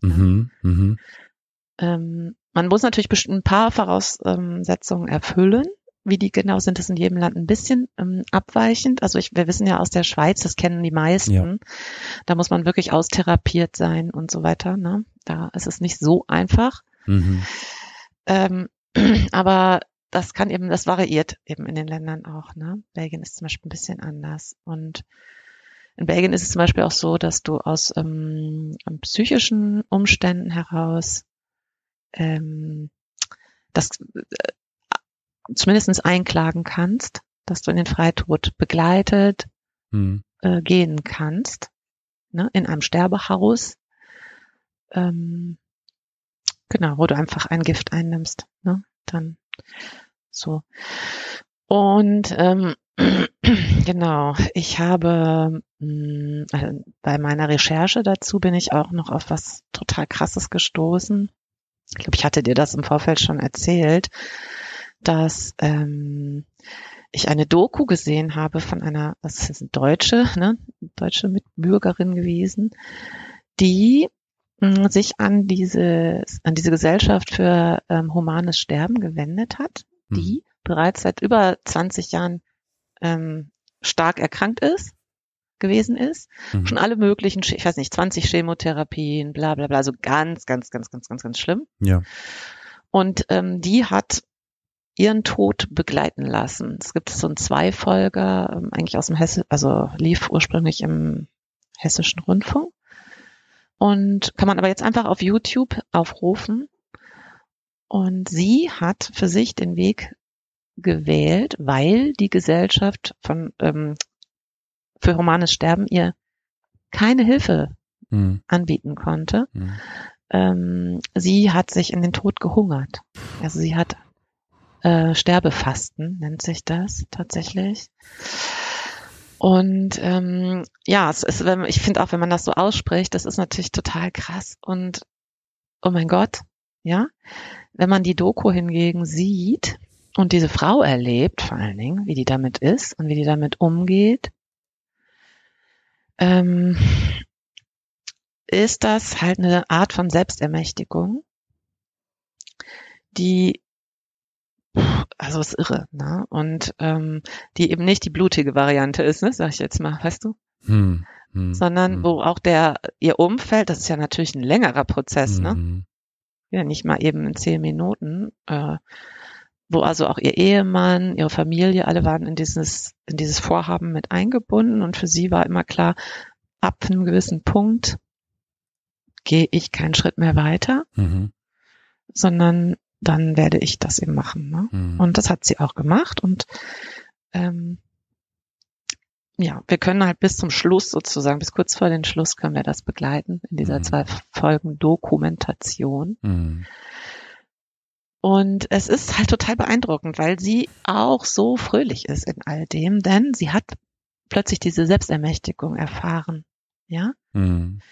Speaker 2: Mhm. Mhm.
Speaker 1: Ähm, man muss natürlich bestimmt ein paar Voraussetzungen erfüllen, Wie die genau sind, ist in jedem Land ein bisschen ähm, abweichend. Also ich, wir wissen ja aus der Schweiz, das kennen die meisten. Ja. Da muss man wirklich austherapiert sein und so weiter. Ne? Da ist es nicht so einfach. Mhm. Ähm, aber das kann eben, das variiert eben in den Ländern auch. Ne? Belgien ist zum Beispiel ein bisschen anders. Und in Belgien ist es zum Beispiel auch so, dass du aus ähm, psychischen Umständen heraus ähm, das äh, zumindest einklagen kannst, dass du in den Freitod begleitet hm. äh, gehen kannst, ne, in einem Sterbehaus. Ähm, genau, wo du einfach ein Gift einnimmst, ne, dann so. Und ähm, genau, ich habe mh, mm, bei meiner Recherche dazu bin ich auch noch auf was total krasses gestoßen. Ich glaube, ich hatte dir das im Vorfeld schon erzählt dass ähm, ich eine Doku gesehen habe von einer, das ist eine Deutsche, ne, deutsche Mitbürgerin gewesen, die mh, sich an diese, an diese Gesellschaft für ähm, humanes Sterben gewendet hat, die bereits seit über 20 Jahren ähm, stark erkrankt ist, gewesen ist, mhm. schon alle möglichen, ich weiß nicht, 20 Chemotherapien, bla bla bla, also ganz, ganz, ganz, ganz, ganz, ganz schlimm.
Speaker 2: Ja.
Speaker 1: Und ähm, die hat ihren Tod begleiten lassen. Es gibt so einen Zweifolger, ähm, eigentlich aus dem Hesse, also lief ursprünglich im Hessischen Rundfunk. Und kann man aber jetzt einfach auf YouTube aufrufen. Und sie hat für sich den Weg gewählt, weil die Gesellschaft von ähm, für humanes Sterben ihr keine Hilfe mhm. anbieten konnte. Mhm. Ähm, sie hat sich in den Tod gehungert. Also sie hat äh, Sterbefasten nennt sich das tatsächlich. Und ähm, ja, es ist, ich finde auch, wenn man das so ausspricht, das ist natürlich total krass. Und oh mein Gott, ja, wenn man die Doku hingegen sieht und diese Frau erlebt, vor allen Dingen, wie die damit ist und wie die damit umgeht, ähm, ist das halt eine Art von Selbstermächtigung, die also ist irre, ne? Und ähm, die eben nicht die blutige Variante ist, ne, sag ich jetzt mal, weißt du? Hm, hm, Sondern hm. wo auch der ihr Umfeld, das ist ja natürlich ein längerer Prozess, ne? Hm. Ja, nicht mal eben in zehn Minuten, äh, wo also auch ihr Ehemann, ihre Familie, alle waren in dieses, in dieses Vorhaben mit eingebunden und für sie war immer klar, ab einem gewissen Punkt gehe ich keinen Schritt mehr weiter, mhm. sondern dann werde ich das eben machen. Ne? Mhm. Und das hat sie auch gemacht und ähm, ja, wir können halt bis zum Schluss sozusagen, bis kurz vor den Schluss können wir das begleiten in dieser mhm. zwei Folgen Dokumentation. Mhm. Und es ist halt total beeindruckend, weil sie auch so fröhlich ist in all dem, denn sie hat plötzlich diese Selbstermächtigung erfahren, ja, mhm.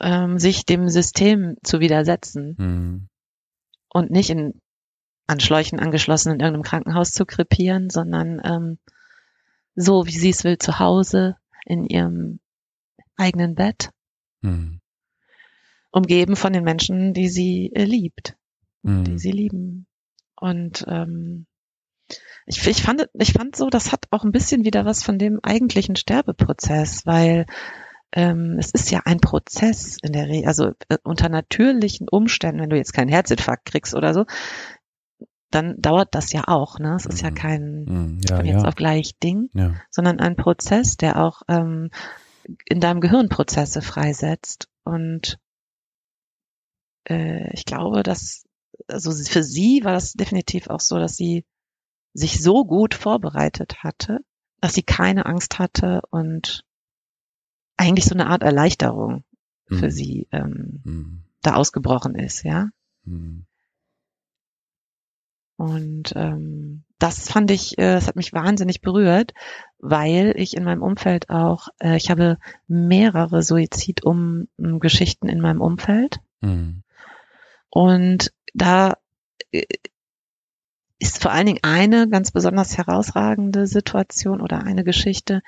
Speaker 1: ähm, sich dem System zu widersetzen. Mhm und nicht in an Schläuchen angeschlossen in irgendeinem Krankenhaus zu krepieren, sondern ähm, so, wie sie es will, zu Hause in ihrem eigenen Bett, mhm. umgeben von den Menschen, die sie äh, liebt, mhm. die sie lieben. Und ähm, ich, ich fand, ich fand so, das hat auch ein bisschen wieder was von dem eigentlichen Sterbeprozess, weil ähm, es ist ja ein Prozess in der Regel, also äh, unter natürlichen Umständen, wenn du jetzt keinen Herzinfarkt kriegst oder so, dann dauert das ja auch. Ne? Es ist ja mhm. kein mhm. ja, von jetzt ja. auf gleich Ding, ja. sondern ein Prozess, der auch ähm, in deinem Gehirn Prozesse freisetzt. Und äh, ich glaube, dass also für sie war das definitiv auch so, dass sie sich so gut vorbereitet hatte, dass sie keine Angst hatte und eigentlich so eine Art Erleichterung mhm. für sie ähm, mhm. da ausgebrochen ist, ja. Mhm. Und ähm, das fand ich, äh, das hat mich wahnsinnig berührt, weil ich in meinem Umfeld auch, äh, ich habe mehrere Suizid-Geschichten in meinem Umfeld. Mhm. Und da äh, ist vor allen Dingen eine ganz besonders herausragende Situation oder eine Geschichte,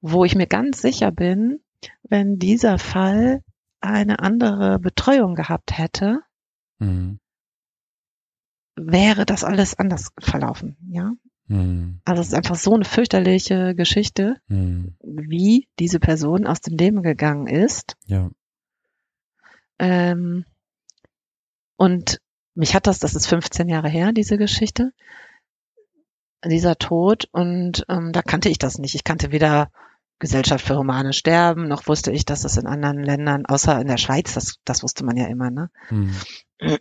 Speaker 1: wo ich mir ganz sicher bin, wenn dieser Fall eine andere Betreuung gehabt hätte, mhm. wäre das alles anders verlaufen, ja.
Speaker 2: Hm.
Speaker 1: Also es ist einfach so eine fürchterliche Geschichte,
Speaker 2: Hm.
Speaker 1: wie diese Person aus dem Leben gegangen ist.
Speaker 2: Ja.
Speaker 1: Ähm, und mich hat das, das ist 15 Jahre her, diese Geschichte, dieser Tod. Und ähm, da kannte ich das nicht. Ich kannte weder Gesellschaft für humane Sterben, noch wusste ich, dass es in anderen Ländern, außer in der Schweiz, das, das wusste man ja immer, ne?
Speaker 2: Hm.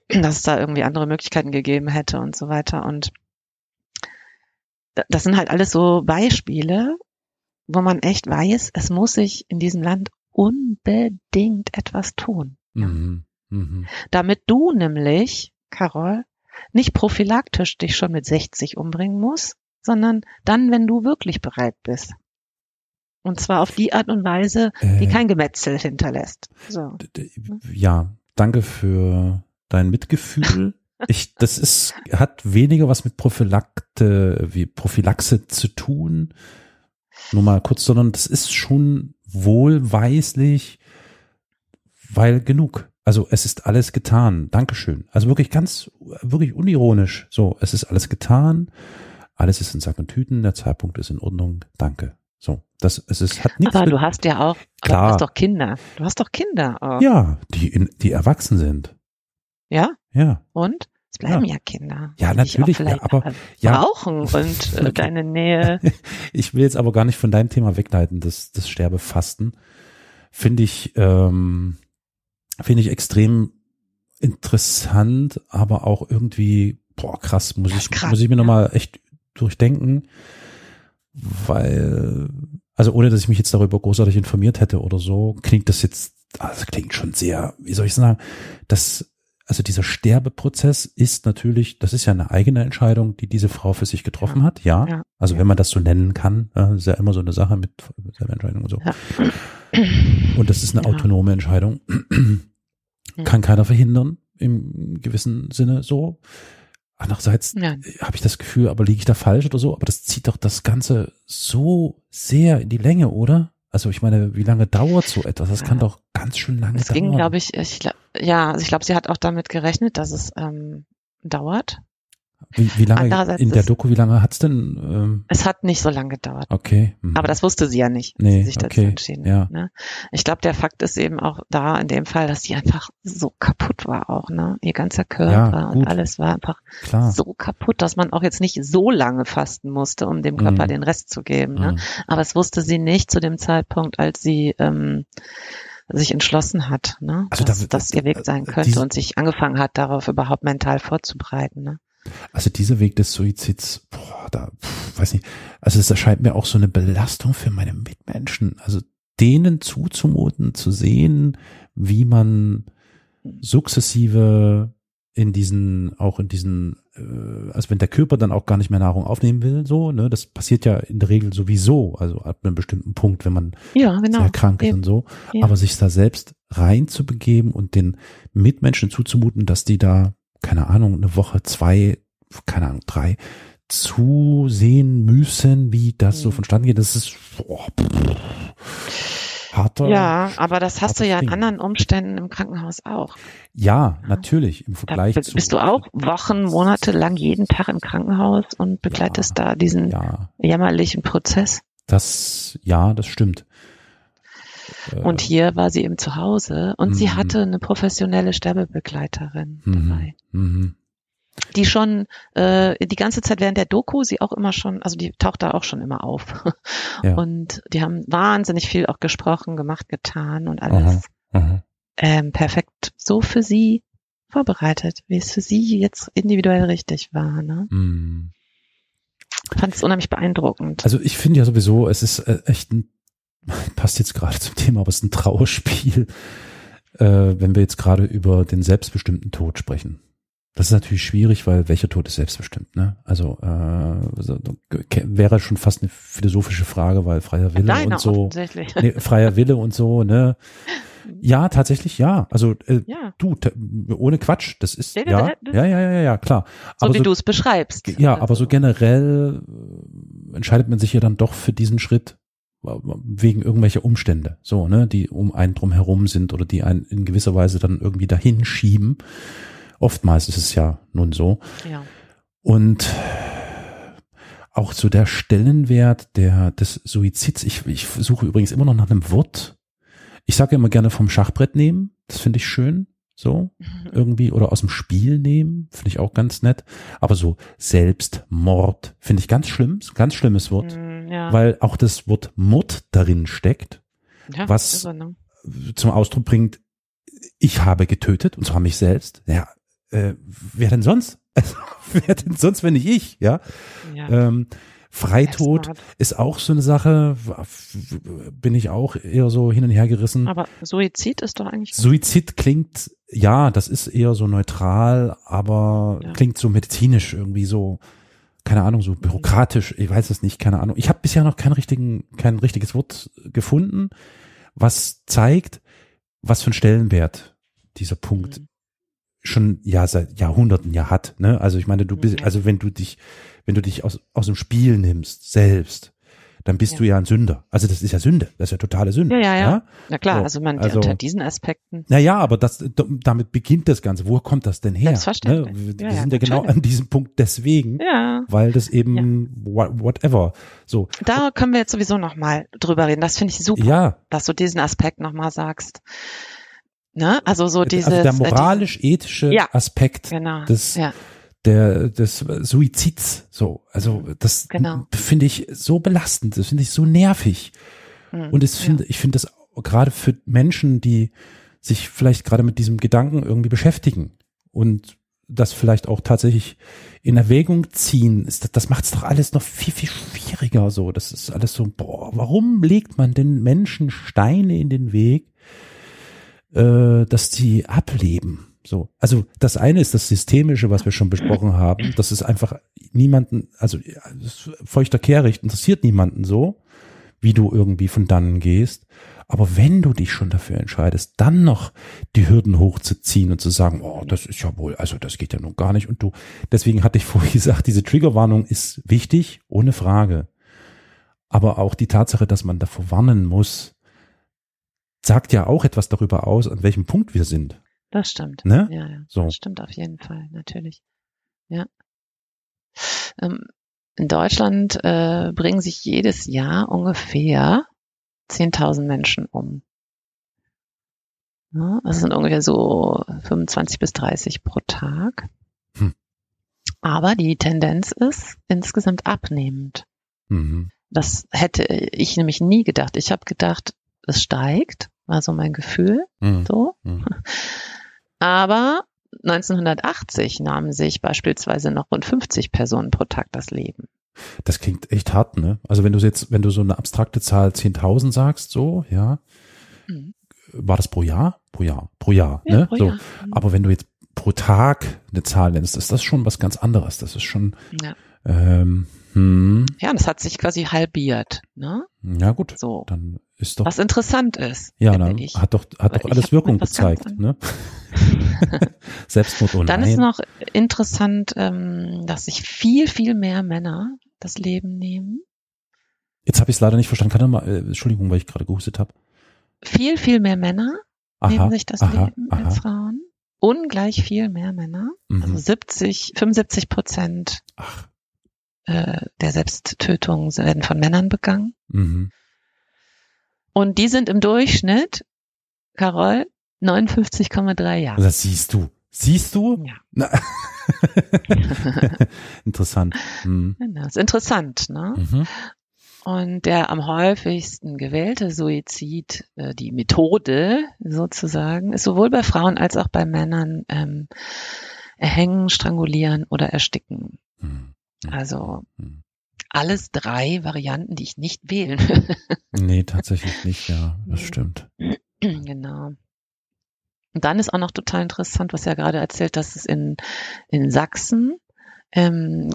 Speaker 1: dass es da irgendwie andere Möglichkeiten gegeben hätte und so weiter. Und da- das sind halt alles so Beispiele, wo man echt weiß, es muss sich in diesem Land unbedingt etwas tun.
Speaker 2: Mhm. Mhm.
Speaker 1: Damit du nämlich, Carol, nicht prophylaktisch dich schon mit 60 umbringen musst, sondern dann, wenn du wirklich bereit bist. Und zwar auf die Art und Weise, die
Speaker 2: Äh,
Speaker 1: kein Gemetzel hinterlässt. So.
Speaker 2: ja, danke für dein Mitgefühl. Ich, das ist, hat weniger was mit Prophylakte, wie Prophylaxe zu tun. Nur mal kurz, sondern das ist schon wohlweislich, weil genug. Also es ist alles getan. Dankeschön. Also wirklich ganz, wirklich unironisch. So, es ist alles getan. Alles ist in Sack und Tüten. Der Zeitpunkt ist in Ordnung. Danke. So, das, es ist, hat nichts
Speaker 1: Aber du hast ja auch,
Speaker 2: Klar.
Speaker 1: du hast doch Kinder. Du hast doch Kinder auch.
Speaker 2: ja, die, in, die erwachsen sind.
Speaker 1: Ja?
Speaker 2: Ja.
Speaker 1: Und? Es bleiben ja, Kinder.
Speaker 2: Ja,
Speaker 1: die dich auch
Speaker 2: natürlich, ja,
Speaker 1: vielleicht
Speaker 2: aber- ja.
Speaker 1: brauchen und äh, deine Nähe.
Speaker 2: Ich will jetzt aber gar nicht von deinem Thema wegleiten, das, das Sterbefasten. Finde ich, ähm, finde ich extrem interessant, aber auch irgendwie, boah, krass, muss
Speaker 1: Das
Speaker 2: ich,
Speaker 1: krass,
Speaker 2: muss ich mir
Speaker 1: ja.
Speaker 2: nochmal echt durchdenken, weil, also ohne dass ich mich jetzt darüber großartig informiert hätte oder so, klingt das jetzt, also klingt schon sehr, wie soll ich sagen, das, also dieser Sterbeprozess ist natürlich, das ist ja eine eigene Entscheidung, die diese Frau für sich getroffen
Speaker 1: Ja.
Speaker 2: hat, ja.
Speaker 1: Ja.
Speaker 2: Also wenn man das so nennen kann, ist ja immer so eine Sache mit Selbstentscheidung und so.
Speaker 1: Ja.
Speaker 2: Und das ist eine autonome Entscheidung. Kann keiner verhindern, im gewissen Sinne so. Andererseits habe ich das Gefühl, aber liege ich da falsch oder so? Aber das zieht doch das Ganze so sehr in die Länge, oder? Also ich meine, wie lange dauert so etwas? Das kann doch ganz schön lange
Speaker 1: Es
Speaker 2: dauern.
Speaker 1: ging, glaube ich, ich ja, also ich glaube, sie hat auch damit gerechnet, dass es ähm, dauert.
Speaker 2: Wie, wie lange in der Doku, wie lange hat's denn? Ähm,
Speaker 1: Es hat nicht so lange gedauert.
Speaker 2: okay. hm.
Speaker 1: Aber das wusste sie ja nicht,
Speaker 2: Nee,
Speaker 1: sie sich dazu
Speaker 2: okay,
Speaker 1: entschieden
Speaker 2: ja.
Speaker 1: Ne? Ich glaube, der Fakt ist eben auch da in dem Fall, dass sie einfach so kaputt war auch. Ne? Ihr ganzer Körper
Speaker 2: Ja,
Speaker 1: und alles war einfach
Speaker 2: Klar.
Speaker 1: so kaputt, dass man auch jetzt nicht so lange fasten musste, um dem Körper
Speaker 2: Mhm.
Speaker 1: den Rest zu geben. Ne?
Speaker 2: Hm.
Speaker 1: Aber es wusste sie nicht zu dem Zeitpunkt, als sie ähm, sich entschlossen hat, ne?
Speaker 2: Also
Speaker 1: dass
Speaker 2: da-
Speaker 1: das ihr Weg sein
Speaker 2: äh,
Speaker 1: könnte
Speaker 2: diese-
Speaker 1: und sich angefangen hat, darauf überhaupt mental vorzubereiten. Ne?
Speaker 2: Also dieser Weg des Suizids, boah, da, pff, weiß nicht, also es erscheint mir auch so eine Belastung für meine Mitmenschen. Also denen zuzumuten, zu sehen, wie man sukzessive in diesen, auch in diesen, äh, also wenn der Körper dann auch gar nicht mehr Nahrung aufnehmen will, so, ne, das passiert ja in der Regel sowieso, also ab einem bestimmten Punkt, wenn man
Speaker 1: Ja, genau.
Speaker 2: sehr krank ist
Speaker 1: Eben.
Speaker 2: und so.
Speaker 1: Ja.
Speaker 2: Aber sich da selbst reinzubegeben und den Mitmenschen zuzumuten, dass die da, keine Ahnung, eine Woche, zwei, keine Ahnung, drei, zusehen müssen, wie das so
Speaker 1: Mhm.
Speaker 2: vonstatten geht, das ist boah, pff, harter.
Speaker 1: Ja, aber das hast du ja in
Speaker 2: Ding.
Speaker 1: anderen Umständen im Krankenhaus auch.
Speaker 2: Ja, natürlich, im
Speaker 1: Da
Speaker 2: Vergleich zu.
Speaker 1: bist du auch Wochen, Monate lang jeden Tag im Krankenhaus und begleitest da diesen
Speaker 2: Ja,
Speaker 1: jämmerlichen Prozess.
Speaker 2: das, ja, das stimmt. Äh,
Speaker 1: Und hier war sie eben zu Hause und sie
Speaker 2: Mhm.
Speaker 1: hatte eine professionelle Sterbebegleiterin
Speaker 2: mhm,
Speaker 1: dabei,
Speaker 2: mhm,
Speaker 1: die schon äh, die ganze Zeit während der Doku sie auch immer schon, also die taucht da auch schon immer auf.
Speaker 2: Ja.
Speaker 1: Und die haben wahnsinnig viel auch gesprochen, gemacht, getan und alles
Speaker 2: aha.
Speaker 1: ähm, perfekt so für sie vorbereitet, wie es für sie jetzt individuell richtig war. Ne? Ich fand es unheimlich beeindruckend.
Speaker 2: Also ich finde ja sowieso, es ist äh, echt ein, passt jetzt gerade zum Thema, aber es ist ein Trauerspiel, äh, wenn wir jetzt gerade über den selbstbestimmten Tod sprechen. Das ist natürlich schwierig, weil welcher Tod ist selbstbestimmt, ne? Also äh, so, wäre schon fast eine philosophische Frage, weil freier Wille
Speaker 1: Deiner
Speaker 2: und so, nee, freier Wille und so, ne? Ja, tatsächlich ja. Also äh,
Speaker 1: Ja,
Speaker 2: du, ohne Quatsch, das ist
Speaker 1: Ja,
Speaker 2: ja, ja, ja, ja, klar.
Speaker 1: so
Speaker 2: Aber
Speaker 1: wie du es beschreibst.
Speaker 2: ja, aber so generell äh, entscheidet man sich ja dann doch für diesen Schritt wegen irgendwelcher Umstände, so, ne, die um einen drum herum sind oder die einen in gewisser Weise dann irgendwie dahin schieben. Oftmals ist es ja nun so.
Speaker 1: Ja.
Speaker 2: Und auch so der Stellenwert der, des Suizids. Ich, ich suche übrigens immer noch nach einem Wort. Ich sage immer gerne vom Schachbrett nehmen. Das finde ich schön. So, irgendwie. Oder aus dem Spiel nehmen. Finde ich auch ganz nett. Aber so Selbstmord finde ich ganz schlimm. Ganz schlimmes Wort.
Speaker 1: Mm, ja.
Speaker 2: Weil auch das Wort Mord darin steckt
Speaker 1: ja,
Speaker 2: was-
Speaker 1: ne?
Speaker 2: zum Ausdruck bringt, ich habe getötet, und zwar mich selbst. Ja, äh, wer denn sonst? Also, wer denn sonst, wenn nicht ich? Ja.
Speaker 1: ja.
Speaker 2: Ähm, Freitod ist auch so eine Sache, bin ich auch eher so hin und her gerissen.
Speaker 1: Aber Suizid ist doch eigentlich
Speaker 2: Suizid klingt, ja, das ist eher so neutral, aber
Speaker 1: Ja.
Speaker 2: klingt so medizinisch irgendwie so, keine Ahnung, so bürokratisch, ich weiß es nicht, keine Ahnung. Ich habe bisher noch kein, richtigen, kein richtiges Wort gefunden, was zeigt, was für einen Stellenwert dieser Punkt
Speaker 1: Mhm.
Speaker 2: schon ja seit Jahrhunderten ja hat. Ne? Also ich meine, du bist,
Speaker 1: Ja.
Speaker 2: also wenn du dich, wenn du dich aus, aus dem Spiel nimmst, selbst, dann bist
Speaker 1: Ja.
Speaker 2: du ja ein Sünder. Also das ist ja Sünde, das ist ja totale Sünde.
Speaker 1: Ja, ja, ja. Na klar,
Speaker 2: So,
Speaker 1: also man
Speaker 2: also-
Speaker 1: unter diesen Aspekten.
Speaker 2: Naja, aber das, damit beginnt das Ganze. Woher kommt das denn her?
Speaker 1: Selbstverständlich.
Speaker 2: Ne? Wir,
Speaker 1: Ja,
Speaker 2: sind ja genau an diesem Punkt deswegen,
Speaker 1: Ja,
Speaker 2: weil das eben wha- whatever. So,
Speaker 1: da können wir jetzt sowieso noch mal drüber reden. Das finde ich super,
Speaker 2: ja,
Speaker 1: dass du diesen Aspekt noch mal sagst. Ne? Also so dieses
Speaker 2: also der
Speaker 1: äh,
Speaker 2: moralisch-ethische
Speaker 1: Ja.
Speaker 2: Aspekt
Speaker 1: genau.
Speaker 2: des-
Speaker 1: ja,
Speaker 2: der, des Suizids. So, also das
Speaker 1: Genau.
Speaker 2: finde ich so belastend, das finde ich so nervig.
Speaker 1: hm,
Speaker 2: Und es finde, ich finde das gerade für Menschen, die sich vielleicht gerade mit diesem Gedanken irgendwie beschäftigen und das vielleicht auch tatsächlich in Erwägung ziehen, ist das, das macht es doch alles noch viel, viel schwieriger so. Das ist alles so, boah, warum legt man den Menschen Steine in den Weg, äh, dass die ableben? So, also das eine ist das Systemische, was wir schon besprochen haben. Das ist einfach niemanden, also feuchter Kehricht interessiert niemanden so, wie du irgendwie von dannen gehst. Aber wenn du dich schon dafür entscheidest, dann noch die Hürden hochzuziehen und zu sagen, oh, das ist ja wohl, also das geht ja nun gar nicht. Und du, deswegen hatte ich vorhin gesagt, diese Triggerwarnung ist wichtig, ohne Frage. Aber auch die Tatsache, dass man davor warnen muss, sagt ja auch etwas darüber aus, an welchem Punkt wir sind.
Speaker 1: Das stimmt.
Speaker 2: Ne?
Speaker 1: Ja, ja.
Speaker 2: So.
Speaker 1: Das stimmt auf jeden Fall, natürlich. Ja. Ähm, in Deutschland äh, bringen sich jedes Jahr ungefähr 10.000 Menschen um. Ja, das sind ungefähr so 25 bis 30 pro Tag.
Speaker 2: Hm.
Speaker 1: Aber die Tendenz ist insgesamt abnehmend.
Speaker 2: Mhm.
Speaker 1: Das hätte ich nämlich nie gedacht. Ich habe gedacht, es steigt, war so mein Gefühl.
Speaker 2: Mhm.
Speaker 1: So.
Speaker 2: Mhm.
Speaker 1: Aber 1980 nahmen sich beispielsweise noch rund 50 Personen pro Tag das Leben.
Speaker 2: Das klingt echt hart, ne? Also wenn du jetzt, wenn du so eine abstrakte Zahl 10.000 sagst, so, ja,
Speaker 1: Mhm.
Speaker 2: war das pro Jahr? Pro Jahr, pro Jahr,
Speaker 1: Ja,
Speaker 2: ne?
Speaker 1: pro
Speaker 2: so.
Speaker 1: Jahr. Mhm.
Speaker 2: Aber wenn du jetzt pro Tag eine Zahl nennst, ist das schon was ganz anderes. Das ist schon,
Speaker 1: Ja.
Speaker 2: Ähm, hm,
Speaker 1: ja, und das hat sich quasi halbiert. Ne?
Speaker 2: ja gut,
Speaker 1: So.
Speaker 2: dann ist doch,
Speaker 1: Was interessant ist,
Speaker 2: ja, dann
Speaker 1: ich.
Speaker 2: hat doch, hat
Speaker 1: Weil
Speaker 2: doch alles Wirkung gezeigt, ne? Selbstmord und
Speaker 1: Dann ist noch interessant, ähm, dass sich viel, viel mehr Männer das Leben nehmen.
Speaker 2: Jetzt habe ich es leider nicht verstanden. Kann er mal, äh, Entschuldigung, weil ich gerade gehustet habe.
Speaker 1: Viel, viel mehr Männer
Speaker 2: Aha,
Speaker 1: nehmen sich das
Speaker 2: aha,
Speaker 1: Leben
Speaker 2: aha.
Speaker 1: als Frauen. Ungleich viel mehr Männer. Also
Speaker 2: Mhm.
Speaker 1: 70, 75 Prozent
Speaker 2: Ach,
Speaker 1: äh, der Selbsttötungen werden von Männern begangen.
Speaker 2: mhm.
Speaker 1: Und die sind im Durchschnitt, Carol, 59,3 Jahre.
Speaker 2: Das siehst du. Siehst du?
Speaker 1: Ja.
Speaker 2: Interessant. Mhm.
Speaker 1: Genau, ist interessant, ne?
Speaker 2: Mhm.
Speaker 1: Und der am häufigsten gewählte Suizid, äh, die Methode sozusagen, ist sowohl bei Frauen als auch bei Männern ähm, erhängen, strangulieren oder ersticken.
Speaker 2: Mhm.
Speaker 1: Also
Speaker 2: Mhm.
Speaker 1: alles drei Varianten, die ich nicht wählen will.
Speaker 2: Nee, tatsächlich nicht, ja, das stimmt.
Speaker 1: genau. Und dann ist auch noch total interessant, was er gerade erzählt, dass es in, in Sachsen, ähm,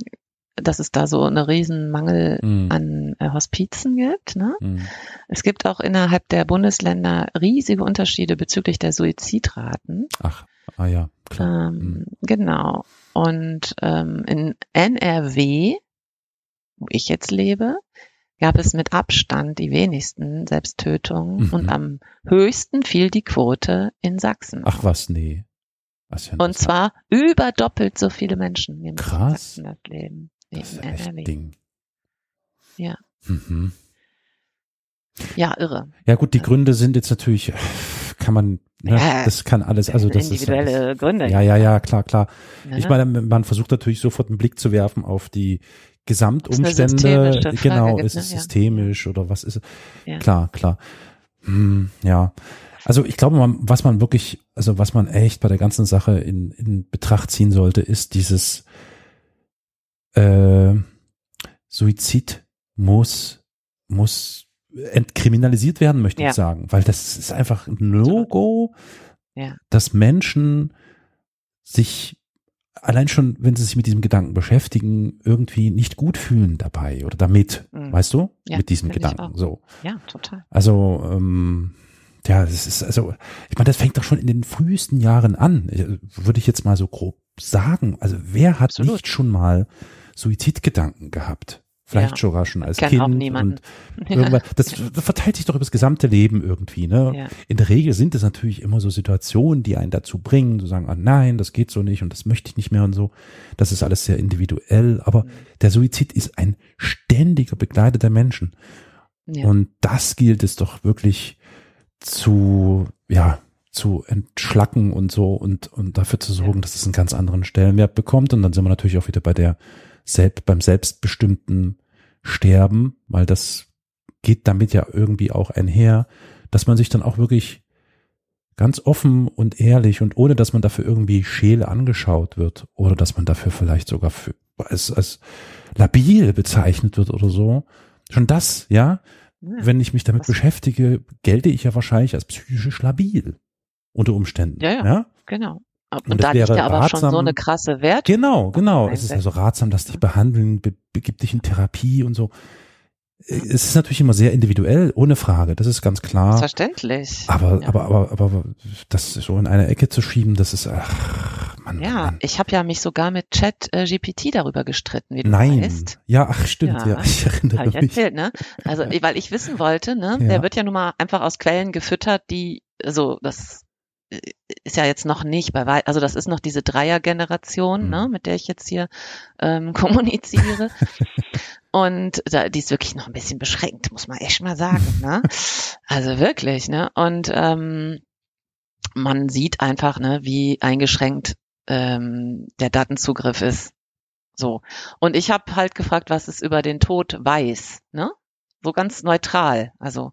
Speaker 1: dass es da so eine riesen Mangel
Speaker 2: Mhm.
Speaker 1: an äh, Hospizen gibt. Ne?
Speaker 2: Mhm.
Speaker 1: Es gibt auch innerhalb der Bundesländer riesige Unterschiede bezüglich der Suizidraten.
Speaker 2: Ach, ah ja, klar.
Speaker 1: Ähm,
Speaker 2: Mhm.
Speaker 1: Genau. Und ähm, in NRW, wo ich jetzt lebe, gab es mit Abstand die wenigsten Selbsttötungen
Speaker 2: Mhm.
Speaker 1: und am höchsten fiel die Quote in Sachsen.
Speaker 2: Ach was, nee. Was
Speaker 1: Und zwar über doppelt so viele Menschen nehmen
Speaker 2: Krass.
Speaker 1: das Leben.
Speaker 2: das ist
Speaker 1: in
Speaker 2: echt
Speaker 1: NRW.
Speaker 2: Ding.
Speaker 1: Ja.
Speaker 2: Mhm.
Speaker 1: Ja, irre.
Speaker 2: Ja gut, die Gründe sind jetzt natürlich, kann man, ne,
Speaker 1: Ja,
Speaker 2: das kann alles, also das ist
Speaker 1: individuelle Gründe.
Speaker 2: ja, ja, ja, klar, klar.
Speaker 1: Ne?
Speaker 2: Ich meine, man versucht natürlich sofort einen Blick zu werfen auf die Gesamtumstände.
Speaker 1: Frage
Speaker 2: Genau, ist
Speaker 1: ne?
Speaker 2: es
Speaker 1: Ja.
Speaker 2: systemisch oder was ist es?
Speaker 1: Ja.
Speaker 2: Klar, klar. Hm, ja. Also ich glaube, man, was man wirklich, also was man echt bei der ganzen Sache in, in Betracht ziehen sollte, ist dieses äh, Suizid muss, muss entkriminalisiert werden, möchte
Speaker 1: Ja.
Speaker 2: ich sagen. Weil das ist einfach ein No-Go,
Speaker 1: Ja.
Speaker 2: dass Menschen sich allein schon, wenn sie sich mit diesem Gedanken beschäftigen, irgendwie nicht gut fühlen dabei oder damit,
Speaker 1: Mhm.
Speaker 2: weißt du?
Speaker 1: Ja,
Speaker 2: mit diesem Gedanken. So.
Speaker 1: Ja, total.
Speaker 2: Also, ähm, ja, das ist, also, ich meine, das fängt doch schon in den frühesten Jahren an, würde ich jetzt mal so grob sagen. Also, wer hat
Speaker 1: Absolut.
Speaker 2: nicht schon mal Suizidgedanken gehabt? Vielleicht
Speaker 1: Ja.
Speaker 2: sogar schon als
Speaker 1: Kenn
Speaker 2: Kind.
Speaker 1: auch niemanden.
Speaker 2: Und irgendwann, das, das verteilt sich doch über das gesamte Leben irgendwie, ne?
Speaker 1: Ja.
Speaker 2: In der Regel sind es natürlich immer so Situationen, die einen dazu bringen, zu sagen, ah nein, das geht so nicht und das möchte ich nicht mehr und so. Das ist alles sehr individuell, aber
Speaker 1: Mhm.
Speaker 2: der Suizid ist ein ständiger Begleiter der Menschen.
Speaker 1: Ja.
Speaker 2: Und das gilt es doch wirklich zu, ja, zu entschlacken und so und, und dafür zu sorgen,
Speaker 1: Ja.
Speaker 2: dass es einen ganz anderen Stellenwert bekommt. Und dann sind wir natürlich auch wieder bei der selbst, beim selbstbestimmten Sterben, weil das geht damit ja irgendwie auch einher, dass man sich dann auch wirklich ganz offen und ehrlich und ohne, dass man dafür irgendwie scheel angeschaut wird oder dass man dafür vielleicht sogar für, als, als labil bezeichnet wird oder so. Schon das, ja,
Speaker 1: Ja.
Speaker 2: wenn ich mich damit
Speaker 1: Was-
Speaker 2: beschäftige, gelte ich ja wahrscheinlich als psychisch labil unter Umständen.
Speaker 1: Ja, ja.
Speaker 2: ja?
Speaker 1: Genau. Und,
Speaker 2: Und
Speaker 1: da liegt ja aber schon
Speaker 2: ratsam-
Speaker 1: so eine krasse Wert.
Speaker 2: Genau, genau. Es ist also ratsam, dass dich behandeln, be begib dich in Therapie und so. Äh, Es ist natürlich immer sehr individuell, ohne Frage. Das ist ganz klar.
Speaker 1: Verständlich.
Speaker 2: Aber,
Speaker 1: ja.
Speaker 2: aber, aber, aber das so in eine Ecke zu schieben, das ist, ach, Mann,
Speaker 1: Ja,
Speaker 2: Mann.
Speaker 1: ich habe ja mich sogar mit Chat äh, GPT darüber gestritten, wie du
Speaker 2: Nein.
Speaker 1: weißt.
Speaker 2: Ja, ach, stimmt, ja.
Speaker 1: Ja.
Speaker 2: Ich erinnere
Speaker 1: Habe ich
Speaker 2: mich.
Speaker 1: erzählt, ne? Also, weil ich wissen wollte, ne?
Speaker 2: Ja.
Speaker 1: Der wird ja nun mal einfach aus Quellen gefüttert, die, also das ist ja jetzt noch nicht bei wei- also das ist noch diese Dreiergeneration,
Speaker 2: Mhm.
Speaker 1: ne, mit der ich jetzt hier ähm, kommuniziere. Und da, die ist wirklich noch ein bisschen beschränkt, muss man echt mal sagen, ne? Also wirklich, ne? Und ähm, man sieht einfach, ne, wie eingeschränkt ähm, der Datenzugriff ist. So. Und ich habe halt gefragt, was es über den Tod weiß, ne? So ganz neutral. Also.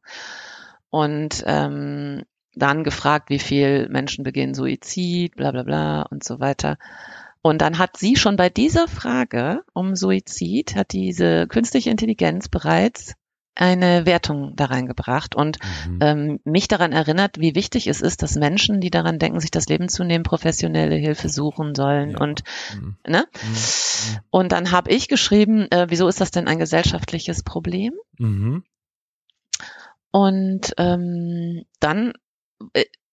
Speaker 1: Und ähm, dann gefragt, wie viel Menschen begehen Suizid, bla bla bla und so weiter. Und dann hat sie schon bei dieser Frage um Suizid, hat diese künstliche Intelligenz bereits eine Wertung da reingebracht und
Speaker 2: Mhm.
Speaker 1: ähm, mich daran erinnert, wie wichtig es ist, dass Menschen, die daran denken, sich das Leben zu nehmen, professionelle Hilfe suchen sollen.
Speaker 2: Ja.
Speaker 1: Und
Speaker 2: Mhm.
Speaker 1: ne?
Speaker 2: Mhm.
Speaker 1: Und dann habe ich geschrieben, äh, wieso ist das denn ein gesellschaftliches Problem?
Speaker 2: Mhm.
Speaker 1: Und ähm, dann,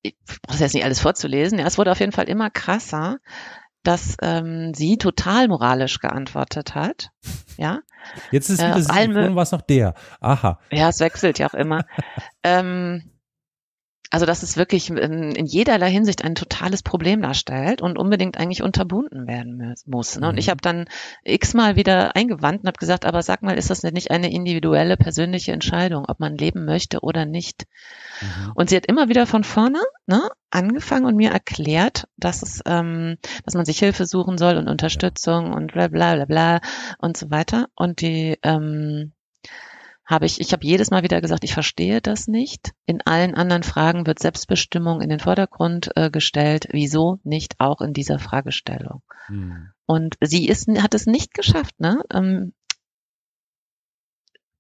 Speaker 1: ich brauche jetzt nicht alles vorzulesen, ja, es wurde auf jeden Fall immer krasser, dass ähm, sie total moralisch geantwortet hat. Ja,
Speaker 2: Jetzt ist
Speaker 1: Äh,
Speaker 2: sie,
Speaker 1: allen
Speaker 2: war es noch der. Aha.
Speaker 1: ja, es wechselt ja auch immer. ähm, also dass es wirklich in, in jederlei Hinsicht ein totales Problem darstellt und unbedingt eigentlich unterbunden werden muss. Ne? Und
Speaker 2: Mhm.
Speaker 1: ich habe dann x-mal wieder eingewandt und habe gesagt, aber sag mal, ist das nicht eine individuelle persönliche Entscheidung, ob man leben möchte oder nicht?
Speaker 2: Mhm.
Speaker 1: Und sie hat immer wieder von vorne ne, angefangen und mir erklärt, dass es, ähm, dass man sich Hilfe suchen soll und Unterstützung und bla bla bla bla und so weiter. Und die ähm, habe ich, ich habe jedes Mal wieder gesagt, ich verstehe das nicht. In allen anderen Fragen wird Selbstbestimmung in den Vordergrund äh, gestellt. Wieso nicht auch in dieser Fragestellung?
Speaker 2: Mhm.
Speaker 1: Und sie ist, hat es nicht geschafft, ne? Ähm,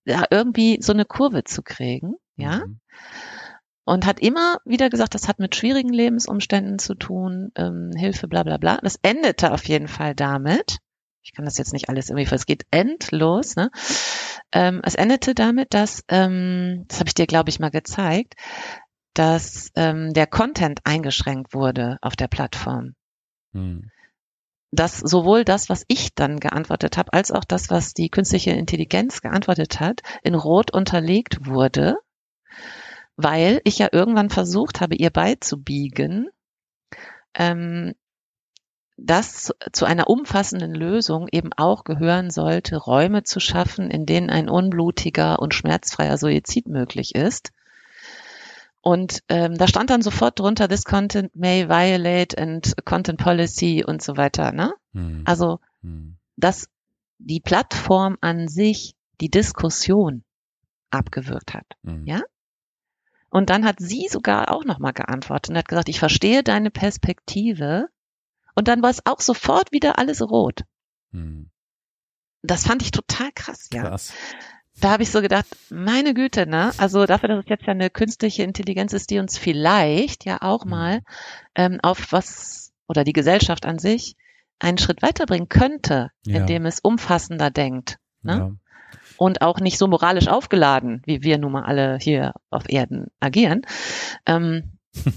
Speaker 1: ja, irgendwie so eine Kurve zu kriegen, ja.
Speaker 2: Mhm.
Speaker 1: und hat immer wieder gesagt, das hat mit schwierigen Lebensumständen zu tun, ähm, Hilfe, bla bla bla. Das endete auf jeden Fall damit, ich kann das jetzt nicht alles irgendwie, es geht endlos, ne? Ähm, es endete damit, dass, ähm, das habe ich dir, glaube ich, mal gezeigt, dass ähm, der Content eingeschränkt wurde auf der Plattform.
Speaker 2: Mhm.
Speaker 1: Dass sowohl das, was ich dann geantwortet habe, als auch das, was die künstliche Intelligenz geantwortet hat, in Rot unterlegt wurde, weil ich ja irgendwann versucht habe, ihr beizubiegen, ähm, dass zu einer umfassenden Lösung eben auch gehören sollte, Räume zu schaffen, in denen ein unblutiger und schmerzfreier Suizid möglich ist. Und ähm, da stand dann sofort drunter, this content may violate and content policy und so weiter. Ne? Hm. Also, hm. dass die Plattform an sich die Diskussion abgewürgt hat. Hm. Ja? Und dann hat sie sogar auch nochmal geantwortet und hat gesagt, ich verstehe deine Perspektive, und dann war es auch sofort wieder alles rot. Hm. Das fand ich total krass, ja. Krass. Da habe ich so gedacht, meine Güte, ne? Also dafür, dass es jetzt ja eine künstliche Intelligenz ist, die uns vielleicht ja auch hm. mal ähm, auf was oder die Gesellschaft an sich einen Schritt weiterbringen könnte, ja. indem es umfassender denkt. Ne? Ja. Und auch nicht so moralisch aufgeladen, wie wir nun mal alle hier auf Erden agieren. Ähm,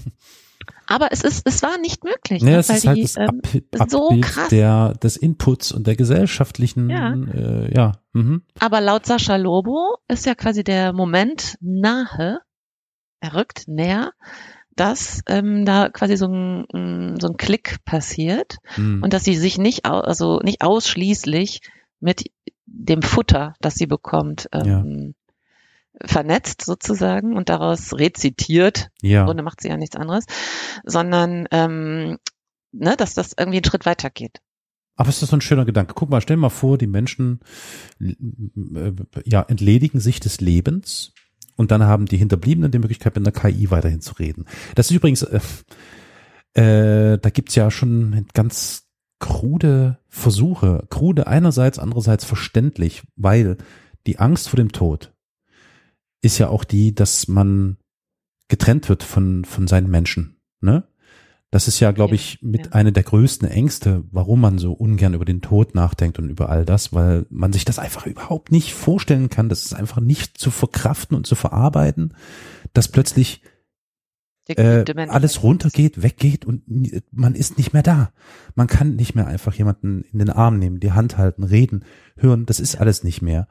Speaker 1: Aber es ist, es war nicht möglich.
Speaker 2: Ja, ne, es ist halt die, das ähm, Ab so krass. Der, des Inputs und der gesellschaftlichen, ja. Äh, ja. Mhm.
Speaker 1: Aber laut Sascha Lobo ist ja quasi der Moment nahe, er rückt näher, dass ähm, da quasi so ein, so ein Klick passiert mhm. und dass sie sich nicht, also nicht ausschließlich mit dem Futter, das sie bekommt, ähm, vernetzt sozusagen und daraus rezitiert. Ja. Im Grunde macht sie ja nichts anderes, sondern ähm, ne, dass das irgendwie einen Schritt weiter geht.
Speaker 2: Aber es ist so ein schöner Gedanke. Guck mal, stell mal vor, die Menschen äh, ja entledigen sich des Lebens und dann haben die Hinterbliebenen die Möglichkeit, mit einer KI weiterhin zu reden. Das ist übrigens, äh, äh, da gibt's ja schon ganz krude Versuche, krude einerseits, andererseits verständlich, weil die Angst vor dem Tod ist ja auch die, dass man getrennt wird von, von seinen Menschen. Ne? Das ist ja, glaube ich, mit ja. einer der größten Ängste, warum man so ungern über den Tod nachdenkt und über all das, weil man sich das einfach überhaupt nicht vorstellen kann. Das ist einfach nicht zu verkraften und zu verarbeiten, dass plötzlich äh, alles runtergeht, weggeht und man ist nicht mehr da. Man kann nicht mehr einfach jemanden in den Arm nehmen, die Hand halten, reden, hören. Das ist alles nicht mehr.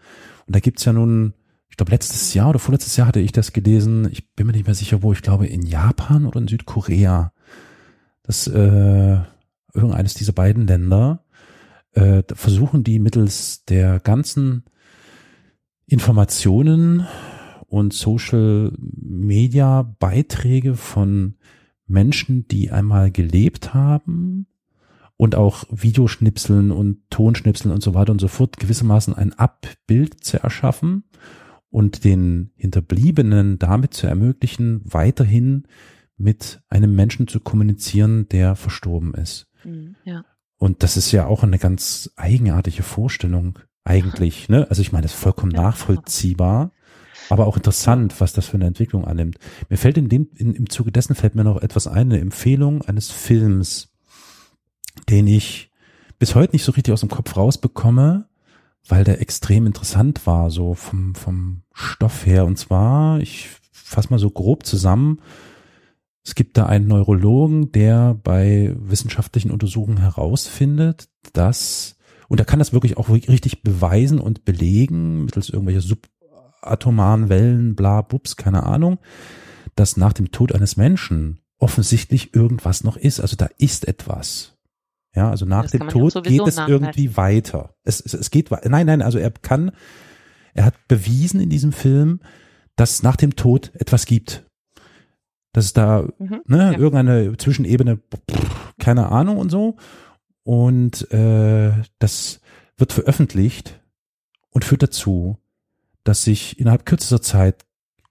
Speaker 2: Und da gibt's ja nun ich glaube, letztes Jahr oder vorletztes Jahr hatte ich das gelesen. Ich bin mir nicht mehr sicher, wo. Ich glaube, in Japan oder in Südkorea. Das äh, irgendeines dieser beiden Länder äh, versuchen die mittels der ganzen Informationen und Social Media Beiträge von Menschen, die einmal gelebt haben und auch Videoschnipseln und Tonschnipseln und so weiter und so fort gewissermaßen ein Abbild zu erschaffen und den Hinterbliebenen damit zu ermöglichen, weiterhin mit einem Menschen zu kommunizieren, der verstorben ist. Mhm, ja. Und das ist ja auch eine ganz eigenartige Vorstellung eigentlich. Ne? Also ich meine, das ist vollkommen ja, nachvollziehbar, aber auch interessant, was das für eine Entwicklung annimmt. Mir fällt in dem, in, im Zuge dessen fällt mir noch etwas ein, eine Empfehlung eines Films, den ich bis heute nicht so richtig aus dem Kopf rausbekomme, weil der extrem interessant war, so vom, vom Stoff her. Und zwar, ich fasse mal so grob zusammen, es gibt da einen Neurologen, der bei wissenschaftlichen Untersuchungen herausfindet, dass, und er kann das wirklich auch richtig beweisen und belegen, mittels irgendwelcher subatomaren Wellen, bla, bups, keine Ahnung, dass nach dem Tod eines Menschen offensichtlich irgendwas noch ist. Also da ist etwas. Ja, also nach dem Tod geht es irgendwie weiter. Es, es, es geht weiter. Nein, nein, also er kann, er hat bewiesen in diesem Film, dass nach dem Tod etwas gibt. Dass es da mhm, ne, ja. irgendeine Zwischenebene, keine Ahnung und so. Und äh, das wird veröffentlicht und führt dazu, dass sich innerhalb kürzester Zeit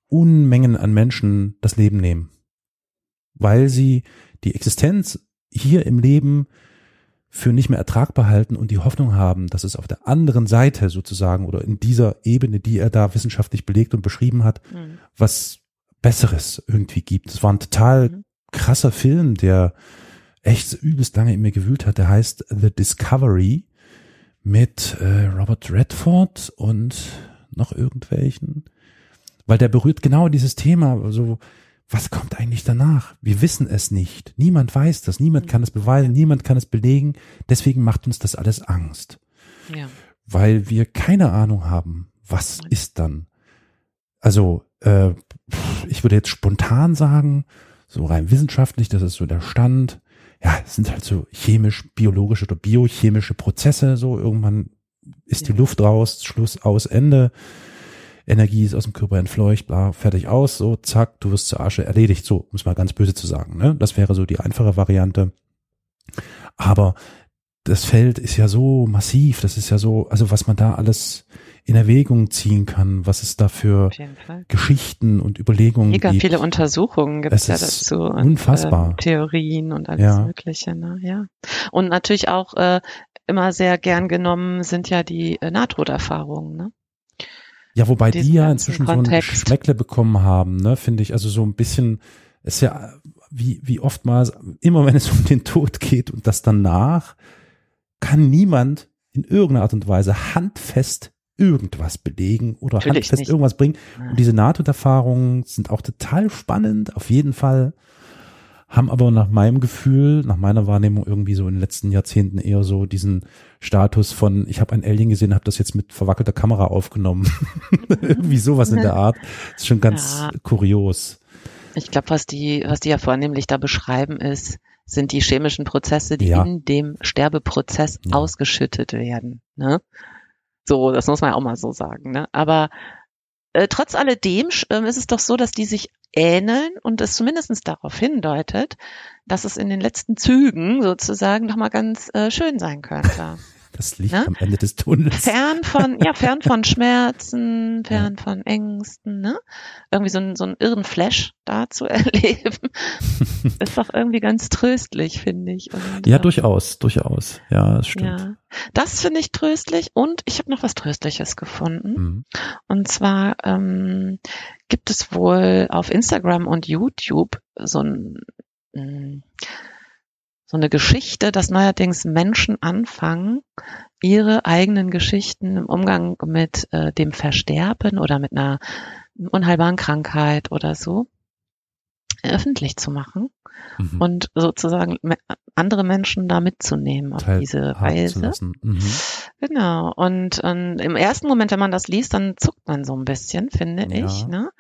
Speaker 2: Unmengen an Menschen das Leben nehmen. Weil sie die Existenz hier im Leben für nicht mehr ertragbar halten und die Hoffnung haben, dass es auf der anderen Seite sozusagen oder in dieser Ebene, die er da wissenschaftlich belegt und beschrieben hat, mhm. was Besseres irgendwie gibt. Es war ein total mhm. krasser Film, der echt übelst lange in mir gewühlt hat. Der heißt The Discovery mit äh, Robert Redford und noch irgendwelchen, weil der berührt genau dieses Thema, so also was kommt eigentlich danach? Wir wissen es nicht. Niemand weiß das. Niemand kann es beweisen. Niemand kann es belegen. Deswegen macht uns das alles Angst. Ja. Weil wir keine Ahnung haben, was ist dann. Also, äh, ich würde jetzt spontan sagen, so rein wissenschaftlich, das ist so der Stand. ja, es sind halt so chemisch, biologische oder biochemische Prozesse, so irgendwann ist die Luft raus, Schluss aus, Ende. Energie ist aus dem Körper entfleucht, bla, fertig aus, so, zack, du wirst zur Asche erledigt, so, um es mal ganz böse zu sagen, ne? Das wäre so die einfache Variante. Aber das Feld ist ja so massiv, das ist ja so, also was man da alles in Erwägung ziehen kann, was es da für Geschichten und Überlegungen
Speaker 1: Mega gibt. viele Untersuchungen gibt es ja dazu.
Speaker 2: Unfassbar.
Speaker 1: Und, äh, Theorien und alles ja. Mögliche, ne? ja. Und natürlich auch äh, immer sehr gern genommen sind ja die äh, Nahtoderfahrungen, ne?
Speaker 2: Ja, wobei die ja inzwischen Kontext. so ein Geschmäckle bekommen haben, ne, finde ich. Also so ein bisschen, ist ja wie, wie oftmals, immer wenn es um den Tod geht und das danach, kann niemand in irgendeiner Art und Weise handfest irgendwas belegen oder Natürlich handfest nicht. irgendwas bringen. Und diese NATO-Erfahrungen sind auch total spannend, auf jeden Fall haben aber nach meinem Gefühl, nach meiner Wahrnehmung irgendwie so in den letzten Jahrzehnten eher so diesen Status von, ich habe ein Alien gesehen, habe das jetzt mit verwackelter Kamera aufgenommen. irgendwie sowas in der Art. Das ist schon ganz ja. kurios.
Speaker 1: Ich glaube, was die, was die ja vornehmlich da beschreiben, ist, sind die chemischen Prozesse, die ja. in dem Sterbeprozess ja. ausgeschüttet werden. Ne? So, das muss man ja auch mal so sagen. Ne? Aber äh, trotz alledem äh, ist es doch so, dass die sich ähneln und es zumindest darauf hindeutet, dass es in den letzten Zügen sozusagen nochmal ganz äh, schön sein könnte.
Speaker 2: Das Licht ne? am Ende des Tunnels.
Speaker 1: Fern von, ja, fern von Schmerzen, fern ja. von Ängsten, ne? Irgendwie so, ein, so einen irren Flash da zu erleben, ist doch irgendwie ganz tröstlich, finde ich.
Speaker 2: Und, ja, äh, durchaus, durchaus. Ja, das stimmt. Ja.
Speaker 1: Das finde ich tröstlich und ich habe noch was Tröstliches gefunden. Mhm. Und zwar ähm, gibt es wohl auf Instagram und YouTube so ein mm, so eine Geschichte, dass neuerdings Menschen anfangen, ihre eigenen Geschichten im Umgang mit äh, dem Versterben oder mit einer unheilbaren Krankheit oder so öffentlich zu machen mhm. und sozusagen andere Menschen da mitzunehmen auf Teil diese Weise. Mhm. Genau. Und, und, im ersten Moment, wenn man das liest, dann zuckt man so ein bisschen, finde ja. ich, ne?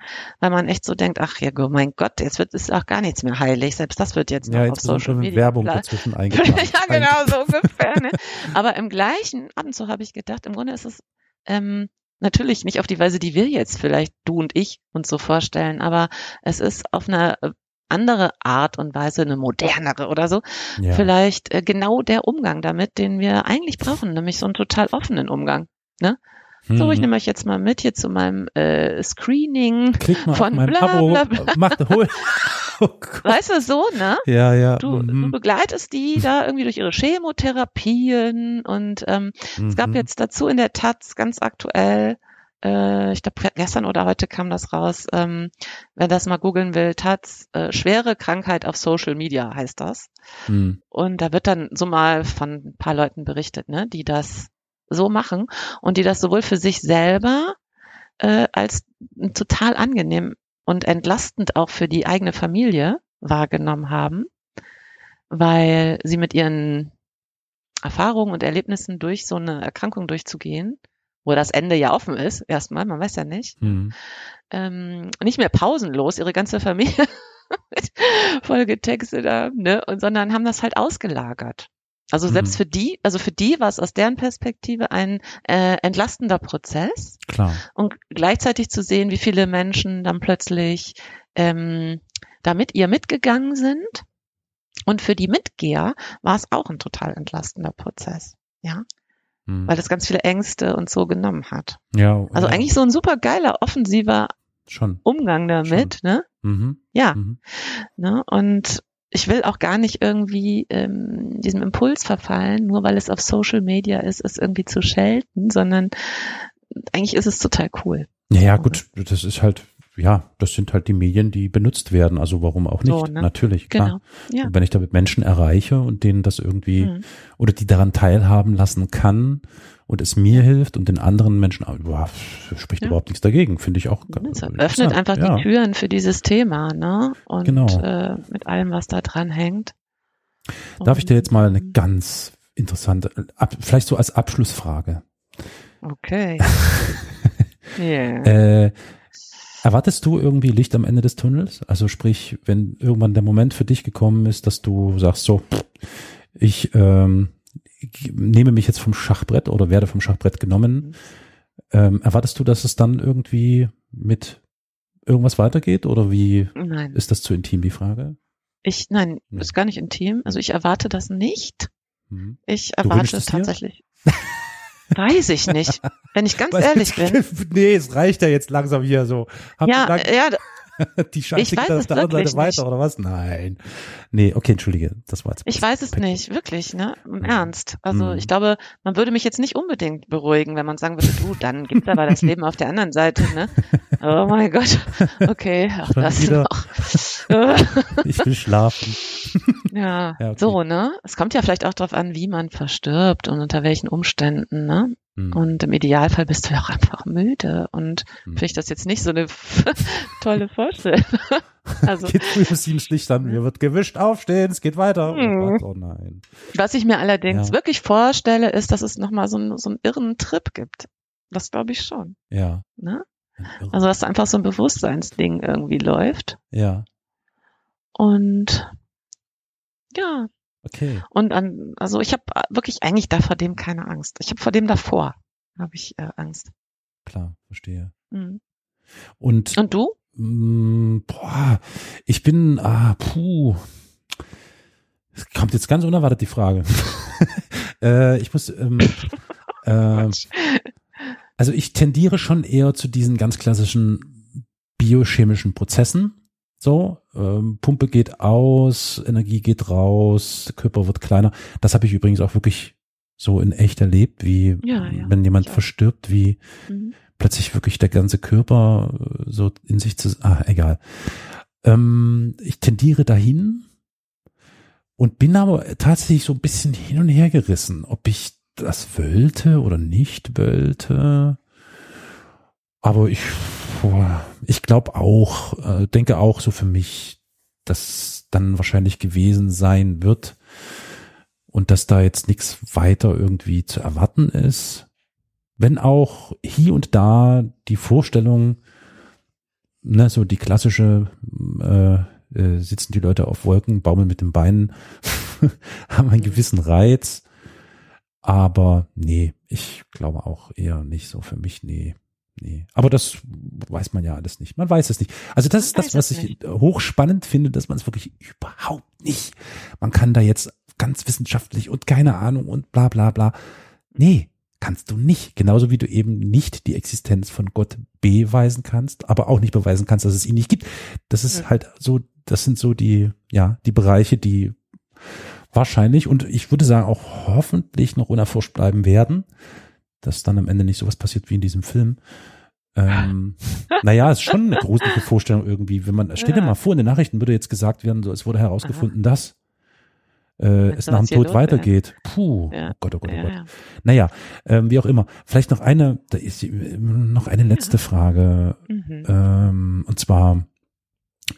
Speaker 1: Weil man echt so denkt, ach ja, mein Gott, jetzt wird es auch gar nichts mehr heilig. Selbst das wird jetzt
Speaker 2: ja, noch auf Social Media. Werbung dazwischen eingebaut.
Speaker 1: ja, genau, so ungefähr. Ne? Aber im gleichen Abendzug habe ich gedacht, im Grunde ist es ähm, Natürlich nicht auf die Weise, die wir jetzt vielleicht du und ich uns so vorstellen, aber es ist auf einer andere Art und Weise, eine modernere oder so, ja. vielleicht äh, genau der Umgang damit, den wir eigentlich brauchen, nämlich so einen total offenen Umgang. Ne? So, ich mhm. nehme euch jetzt mal mit hier zu meinem äh, Screening
Speaker 2: Klick mal
Speaker 1: von
Speaker 2: bla, bla, bla. Mach, hol.
Speaker 1: Oh weißt du, so, ne?
Speaker 2: Ja, ja.
Speaker 1: Du, mhm. du begleitest die da irgendwie durch ihre Chemotherapien und ähm, mhm. es gab mhm. jetzt dazu in der Taz ganz aktuell äh, ich glaube gestern oder heute kam das raus, ähm, wer das mal googeln will, Taz, äh, schwere Krankheit auf Social Media heißt das. Mhm. Und da wird dann so mal von ein paar Leuten berichtet, ne, die das so machen und die das sowohl für sich selber äh, als total angenehm und entlastend auch für die eigene Familie wahrgenommen haben, weil sie mit ihren Erfahrungen und Erlebnissen durch so eine Erkrankung durchzugehen, wo das Ende ja offen ist, erstmal, man weiß ja nicht, mhm. ähm, nicht mehr pausenlos ihre ganze Familie voll getextet haben, ne, und, sondern haben das halt ausgelagert. Also selbst mhm. für die, also für die war es aus deren Perspektive ein äh, entlastender Prozess.
Speaker 2: Klar.
Speaker 1: Und gleichzeitig zu sehen, wie viele Menschen dann plötzlich ähm, da mit ihr mitgegangen sind. Und für die Mitgeher war es auch ein total entlastender Prozess. Ja mhm. weil das ganz viele Ängste und so genommen hat.
Speaker 2: Ja.
Speaker 1: Also ja. eigentlich so ein super geiler, offensiver
Speaker 2: Schon.
Speaker 1: Umgang damit, Schon. ne? Mhm. Ja. Mhm. Ne? Und ich will auch gar nicht irgendwie ähm, diesem Impuls verfallen, nur weil es auf Social Media ist, es irgendwie zu schelten, sondern eigentlich ist es total cool.
Speaker 2: Ja, ja, gut, das ist halt ja, das sind halt die Medien, die benutzt werden. Also warum auch nicht? So, ne? Natürlich, klar. Genau. Ja. wenn ich damit Menschen erreiche und denen das irgendwie mhm. oder die daran teilhaben lassen kann und es mir hilft und den anderen Menschen, ah, boah, spricht ja. überhaupt nichts dagegen, finde ich auch.
Speaker 1: Es öffnet einfach ja. die Türen für dieses Thema, ne? Und genau. äh, mit allem, was da dran hängt.
Speaker 2: Darf ich dir jetzt mal eine ganz interessante, ab, vielleicht so als Abschlussfrage.
Speaker 1: Okay.
Speaker 2: yeah. äh, Erwartest du irgendwie Licht am Ende des Tunnels? Also sprich, wenn irgendwann der Moment für dich gekommen ist, dass du sagst, so, ich ähm, nehme mich jetzt vom Schachbrett oder werde vom Schachbrett genommen, mhm. ähm, erwartest du, dass es dann irgendwie mit irgendwas weitergeht oder wie
Speaker 1: nein.
Speaker 2: ist das zu intim, die Frage?
Speaker 1: Ich, nein, ist gar nicht intim. Also ich erwarte das nicht. Mhm. Ich erwarte es tatsächlich. Weiß ich nicht. Wenn ich ganz Was ehrlich bin.
Speaker 2: Nee, es reicht ja jetzt langsam hier so.
Speaker 1: Hab ja, ja,
Speaker 2: die Scheiße geht auf der anderen Seite weiter oder was? Nein. Nee, okay, entschuldige, das war jetzt.
Speaker 1: Ich weiß es nicht, wirklich, ne? Im mhm. Ernst. Also mhm. ich glaube, man würde mich jetzt nicht unbedingt beruhigen, wenn man sagen würde, du, dann gibt aber das Leben auf der anderen Seite, ne? Oh mein Gott. Okay, auch Schon das wieder.
Speaker 2: noch. ich will schlafen.
Speaker 1: Ja, ja okay. so, ne? Es kommt ja vielleicht auch darauf an, wie man verstirbt und unter welchen Umständen, ne? Mhm. Und im Idealfall bist du ja auch einfach müde. Und mhm. finde ich das jetzt nicht so eine tolle Vorstellung.
Speaker 2: Also, geht früh um sieben Licht an, mir wird gewischt, aufstehen, es geht weiter. Mhm. Oh, oh nein.
Speaker 1: Was ich mir allerdings ja. wirklich vorstelle, ist, dass es nochmal so, einen, so einen irren Trip gibt. Das glaube ich schon.
Speaker 2: Ja.
Speaker 1: Ne? Also, dass einfach so ein Bewusstseinsding irgendwie läuft.
Speaker 2: Ja.
Speaker 1: Und ja,
Speaker 2: Okay.
Speaker 1: Und an, also ich habe wirklich eigentlich da vor dem keine Angst. Ich habe vor dem davor habe ich äh, Angst.
Speaker 2: Klar, verstehe.
Speaker 1: Mhm.
Speaker 2: Und
Speaker 1: und du?
Speaker 2: Mm, boah, ich bin ah puh. Es kommt jetzt ganz unerwartet die Frage. äh, ich muss ähm, äh, also ich tendiere schon eher zu diesen ganz klassischen biochemischen Prozessen so, ähm, Pumpe geht aus, Energie geht raus, Körper wird kleiner. Das habe ich übrigens auch wirklich so in echt erlebt, wie
Speaker 1: ja, ja,
Speaker 2: wenn jemand verstirbt, wie mhm. Plötzlich wirklich der ganze Körper äh, so in sich zu. Ah, egal. Ähm, ich tendiere dahin und bin aber tatsächlich so ein bisschen hin und her gerissen, ob ich das wollte oder nicht wollte. Aber ich ich glaube auch, äh, denke auch so für mich, dass dann wahrscheinlich gewesen sein wird und dass da jetzt nichts weiter irgendwie zu erwarten ist. Wenn auch hier und da die Vorstellung, ne, so die klassische, äh, äh, sitzen die Leute auf Wolken, baumeln mit den Beinen, haben einen gewissen Reiz. Aber nee, ich glaube auch eher nicht so für mich, nee. Nee, aber das weiß man ja alles nicht. Man weiß es nicht. Also das ist das, was ich nicht. hochspannend finde, dass man es wirklich überhaupt nicht. Man kann da jetzt ganz wissenschaftlich und keine Ahnung und bla bla bla. Nee, kannst du nicht. Genauso wie du eben nicht die Existenz von Gott beweisen kannst, aber auch nicht beweisen kannst, dass es ihn nicht gibt. Das ist ja. halt so, das sind so die, ja, die Bereiche, die wahrscheinlich und ich würde sagen auch hoffentlich noch unerforscht bleiben werden dass dann am Ende nicht sowas passiert wie in diesem Film. Ähm, naja, ist schon eine gruselige Vorstellung irgendwie, wenn man, stell dir mal vor, in den Nachrichten würde jetzt gesagt werden, so, es wurde herausgefunden, Aha. dass äh, es nach dem Tod weitergeht. Puh, ja. oh Gott, oh Gott, oh Gott. Ja, Naja, ähm, wie auch immer. Vielleicht noch eine, da ist noch eine letzte Frage. Mhm. Ähm, und zwar,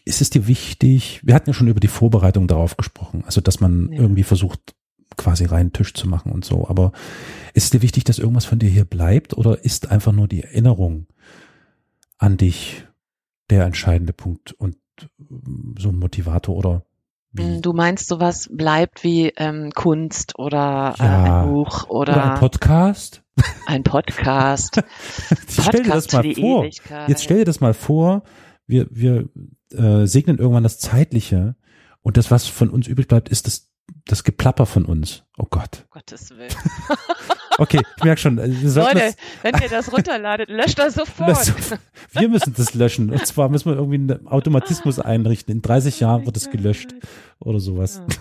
Speaker 2: ist es dir wichtig, wir hatten ja schon über die Vorbereitung darauf gesprochen, also dass man irgendwie versucht, quasi reinen Tisch zu machen und so. Aber ist dir wichtig, dass irgendwas von dir hier bleibt oder ist einfach nur die Erinnerung an dich der entscheidende Punkt und so ein Motivator oder
Speaker 1: wie? Hm, du meinst, sowas bleibt wie ähm, Kunst oder ja. äh, ein Buch oder, oder
Speaker 2: ein Podcast?
Speaker 1: Ein Podcast.
Speaker 2: stell dir das mal vor. Ewigkeit. Jetzt stell dir das mal vor. Wir, wir äh, segnen irgendwann das Zeitliche und das, was von uns übrig bleibt, ist das das Geplapper von uns. Oh Gott.
Speaker 1: Gottes Willen.
Speaker 2: okay, ich merke schon. Leute,
Speaker 1: das, wenn ihr das runterladet, löscht das sofort.
Speaker 2: wir müssen das löschen. Und zwar müssen wir irgendwie einen Automatismus einrichten. In 30 Jahren wird es gelöscht oder sowas. Ja.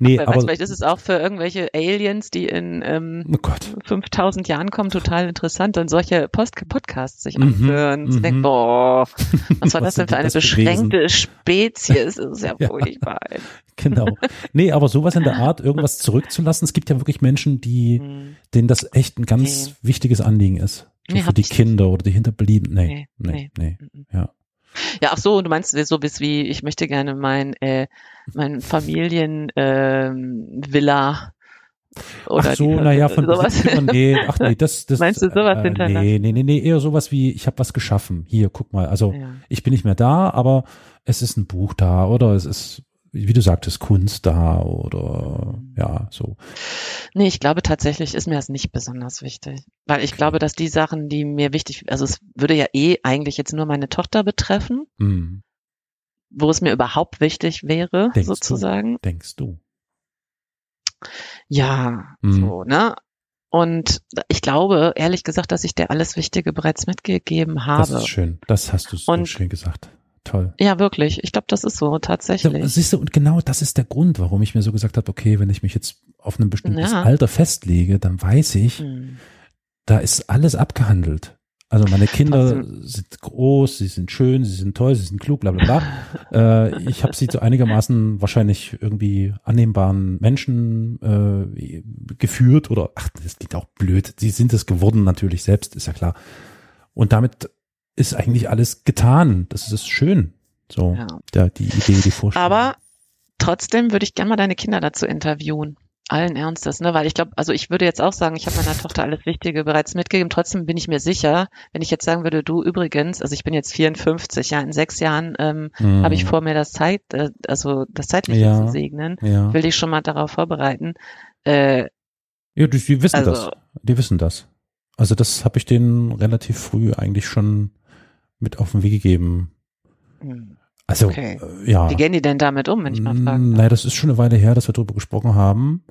Speaker 1: Nee, aber, aber vielleicht ist es auch für irgendwelche Aliens, die in ähm, oh 5000 Jahren kommen, total interessant, dann solche Post Podcasts sich mhm, anhören. Mhm, denken, boah, was war das denn für eine beschränkte gewesen? Spezies? Das ist ja, ja furchtbar.
Speaker 2: Genau. Nee, aber sowas in der Art, irgendwas zurückzulassen. Es gibt ja wirklich Menschen, die, mhm. denen das echt ein ganz nee. wichtiges Anliegen ist. So nee, für die Kinder oder die Hinterbliebenen. Nee, nee, nee. nee. nee. Mhm. Ja.
Speaker 1: Ja, ach so, du meinst so bis wie, ich möchte gerne mein, äh, mein Familien, ähm, Villa Oder
Speaker 2: ach so, naja, von
Speaker 1: sowas.
Speaker 2: Nee, ach nee, das, das.
Speaker 1: Meinst du sowas
Speaker 2: äh? Nee, nee, nee, nee, eher sowas wie, ich habe was geschaffen. Hier, guck mal. Also
Speaker 1: Ja.
Speaker 2: ich bin nicht mehr da, aber es ist ein Buch da oder es ist, wie du sagtest, Kunst da oder ja, so.
Speaker 1: Nee, ich glaube tatsächlich ist mir das nicht besonders wichtig. Weil ich glaube, dass die Sachen, die mir wichtig, also es würde ja eh eigentlich jetzt nur meine Tochter betreffen,
Speaker 2: Hm,
Speaker 1: wo es mir überhaupt wichtig wäre,
Speaker 2: Denkst du?
Speaker 1: sozusagen.
Speaker 2: denkst du?
Speaker 1: Ja,
Speaker 2: Mhm.
Speaker 1: so, ne? Und ich glaube, ehrlich gesagt, dass ich dir alles Wichtige bereits mitgegeben
Speaker 2: Das
Speaker 1: habe.
Speaker 2: ist schön. Das hast du so
Speaker 1: Und-
Speaker 2: schön gesagt. Toll.
Speaker 1: Ja, wirklich. Ich glaube, das ist so,
Speaker 2: Ja,
Speaker 1: tatsächlich.
Speaker 2: siehst du, und genau das ist der Grund, warum ich mir so gesagt habe, okay, wenn ich mich jetzt auf ein bestimmtes
Speaker 1: Ja.
Speaker 2: Alter festlege, dann weiß ich,
Speaker 1: Hm.
Speaker 2: da ist alles abgehandelt. Also meine Kinder
Speaker 1: Trotzdem-
Speaker 2: sind groß, sie sind schön, sie sind toll, sie sind klug, bla bla bla. äh, ich habe sie zu einigermaßen wahrscheinlich irgendwie annehmbaren Menschen äh, geführt oder ach, das klingt auch blöd. Sie sind es geworden natürlich selbst, ist ja klar. Und damit ist eigentlich alles getan. Das ist schön. So,
Speaker 1: Ja.
Speaker 2: der, die Idee, die Vorstellung.
Speaker 1: Aber trotzdem würde ich gerne mal deine Kinder dazu interviewen. Allen Ernstes, ne? Weil ich glaube, also ich würde jetzt auch sagen, ich habe meiner Tochter alles Wichtige bereits mitgegeben. Trotzdem bin ich mir sicher, wenn ich jetzt sagen würde, du übrigens, also ich bin jetzt 54, ja, in sechs Jahren ähm,
Speaker 2: Hm.
Speaker 1: habe ich vor mir das Zeit, äh, also das zeitliche
Speaker 2: Ja.
Speaker 1: zu segnen.
Speaker 2: Ja,
Speaker 1: Will dich schon mal darauf vorbereiten. Äh,
Speaker 2: ja die, die wissen
Speaker 1: also-
Speaker 2: das. Die wissen das. Also das habe ich denen relativ früh eigentlich schon mit auf den Weg gegeben.
Speaker 1: hm,
Speaker 2: Also
Speaker 1: Okay.
Speaker 2: äh, ja.
Speaker 1: wie gehen die denn damit um, wenn ich mal fragen darf?
Speaker 2: Naja, das ist schon eine Weile her, dass wir darüber gesprochen haben.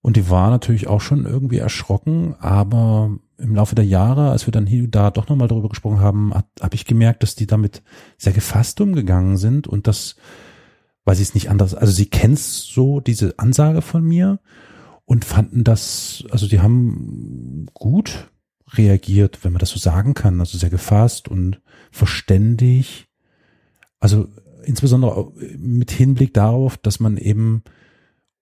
Speaker 2: Und die war natürlich auch schon irgendwie erschrocken, aber im Laufe der Jahre, als wir dann hier und da doch nochmal darüber gesprochen haben, habe ich gemerkt, dass die damit sehr gefasst umgegangen sind und das, weil sie es nicht anders, also sie kennt so diese Ansage von mir und fanden das, also die haben gut reagiert, wenn man das so sagen kann, also sehr gefasst und verständig. Also insbesondere mit Hinblick darauf, dass man eben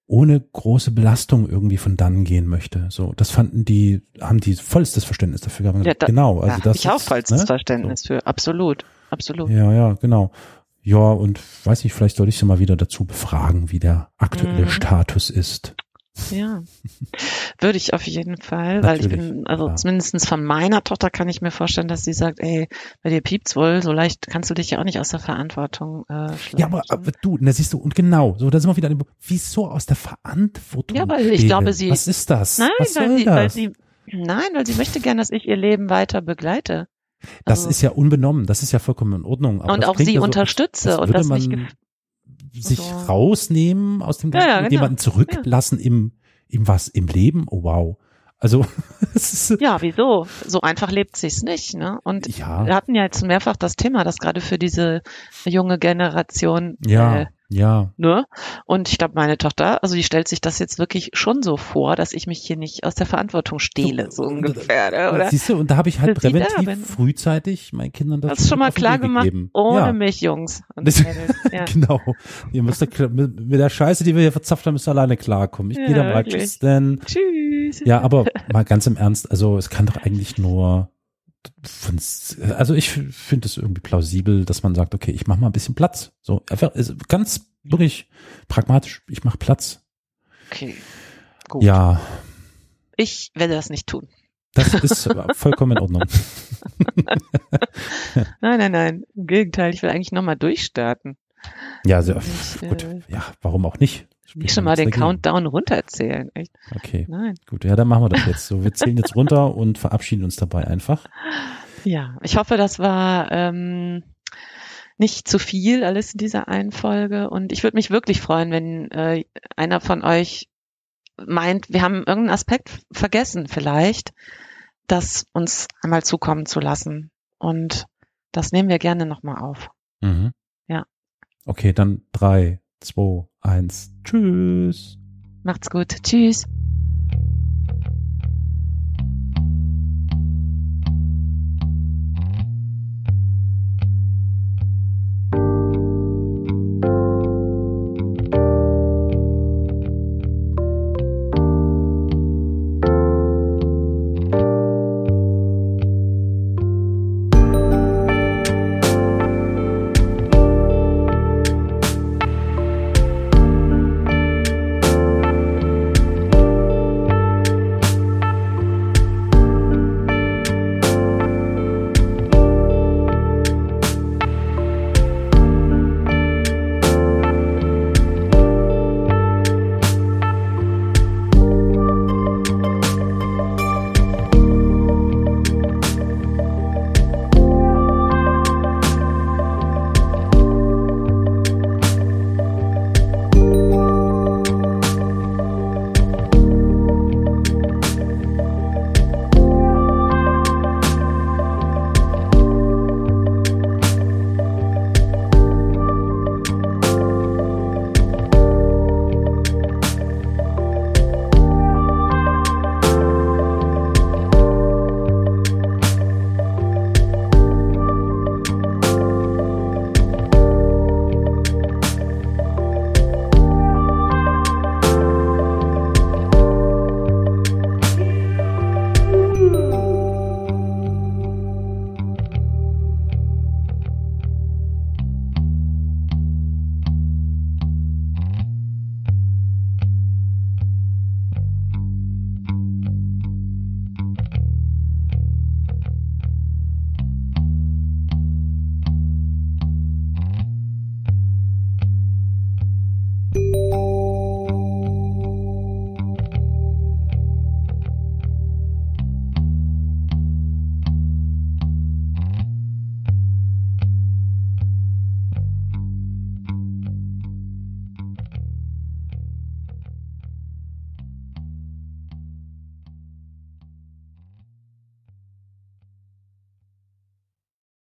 Speaker 2: ohne große Belastung irgendwie von dann gehen möchte. So, das fanden die, haben die vollstes Verständnis dafür gehabt.
Speaker 1: Ja, da-
Speaker 2: genau, also
Speaker 1: da
Speaker 2: das
Speaker 1: habe ich auch vollstes
Speaker 2: ne?
Speaker 1: Verständnis für. Absolut, absolut.
Speaker 2: Ja, ja, genau. Ja, und weiß nicht, vielleicht soll ich sie mal wieder dazu befragen, wie der aktuelle
Speaker 1: Mhm.
Speaker 2: Status ist.
Speaker 1: Ja, würde ich auf jeden Fall, weil ich
Speaker 2: Natürlich,
Speaker 1: bin, also
Speaker 2: klar.
Speaker 1: zumindestens von meiner Tochter kann ich mir vorstellen, dass sie sagt, ey, bei dir piept's wohl, so leicht kannst du dich ja auch nicht aus der Verantwortung äh, schleichen.
Speaker 2: Ja, aber, aber du, da siehst du, und genau, so, da sind wir wieder wieso aus der Verantwortung?
Speaker 1: Ja, weil ich
Speaker 2: Rede?
Speaker 1: glaube, sie-
Speaker 2: Was ist das?
Speaker 1: Nein,
Speaker 2: Was
Speaker 1: weil sie,
Speaker 2: das?
Speaker 1: weil sie, nein, weil sie möchte gern, dass ich ihr Leben weiter begleite.
Speaker 2: das
Speaker 1: Also-
Speaker 2: ist ja unbenommen, das ist ja vollkommen in Ordnung. Aber
Speaker 1: und auch sie
Speaker 2: ja so,
Speaker 1: unterstütze und das nicht
Speaker 2: man sich
Speaker 1: so.
Speaker 2: rausnehmen aus dem
Speaker 1: Ja,
Speaker 2: Ganzen
Speaker 1: ja,
Speaker 2: und
Speaker 1: genau.
Speaker 2: jemanden zurücklassen im, im was, im Leben? Oh wow. Also, es ist,
Speaker 1: Ja, wieso? So einfach lebt sich's nicht, ne? Und
Speaker 2: ja,
Speaker 1: wir hatten ja jetzt mehrfach das Thema, dass gerade für diese junge Generation
Speaker 2: ja,
Speaker 1: äh,
Speaker 2: ja.
Speaker 1: Ne? Und ich glaube, meine Tochter, also die stellt sich das jetzt wirklich schon so vor, dass ich mich hier nicht aus der Verantwortung stehle, so ungefähr, ne? oder?
Speaker 2: Siehst du, und da habe ich halt
Speaker 1: da
Speaker 2: präventiv frühzeitig meinen Kindern das,
Speaker 1: Das schon mal klar gemacht,
Speaker 2: gegeben.
Speaker 1: ohne
Speaker 2: ja.
Speaker 1: mich, Jungs
Speaker 2: Das-.
Speaker 1: Ja.
Speaker 2: Genau. Ihr müsst da mit, mit der Scheiße, die wir hier verzapft haben, müsst ihr alleine klarkommen. Ich
Speaker 1: Ja,
Speaker 2: gehe da mal tschüss, denn
Speaker 1: Tschüss.
Speaker 2: ja, aber mal ganz im Ernst, also es kann doch eigentlich nur also ich finde es irgendwie plausibel, dass man sagt, okay, ich mache mal ein bisschen Platz. So einfach ist ganz wirklich pragmatisch, ich mache Platz.
Speaker 1: Okay. Gut.
Speaker 2: Ja,
Speaker 1: Ich werde das nicht tun.
Speaker 2: das ist vollkommen in Ordnung.
Speaker 1: Nein, nein, nein. Im Gegenteil, ich will eigentlich nochmal durchstarten.
Speaker 2: Ja, also,
Speaker 1: Und,
Speaker 2: gut.
Speaker 1: äh,
Speaker 2: Ja, warum auch nicht?
Speaker 1: Nicht schon mal den Countdown runterzählen. Echt?
Speaker 2: Okay,
Speaker 1: Nein.
Speaker 2: gut. Ja, dann machen wir das jetzt. So, wir zählen jetzt runter und verabschieden uns dabei einfach.
Speaker 1: Ja, ich hoffe, das war ähm, nicht zu viel alles in dieser einen Folge. Und ich würde mich wirklich freuen, wenn äh, einer von euch meint, wir haben irgendeinen Aspekt vergessen vielleicht, das uns einmal zukommen zu lassen. Und das nehmen wir gerne nochmal auf.
Speaker 2: Mhm.
Speaker 1: Ja.
Speaker 2: Okay, dann drei, zwei, eins. Tschüss.
Speaker 1: Macht's gut. Tschüss.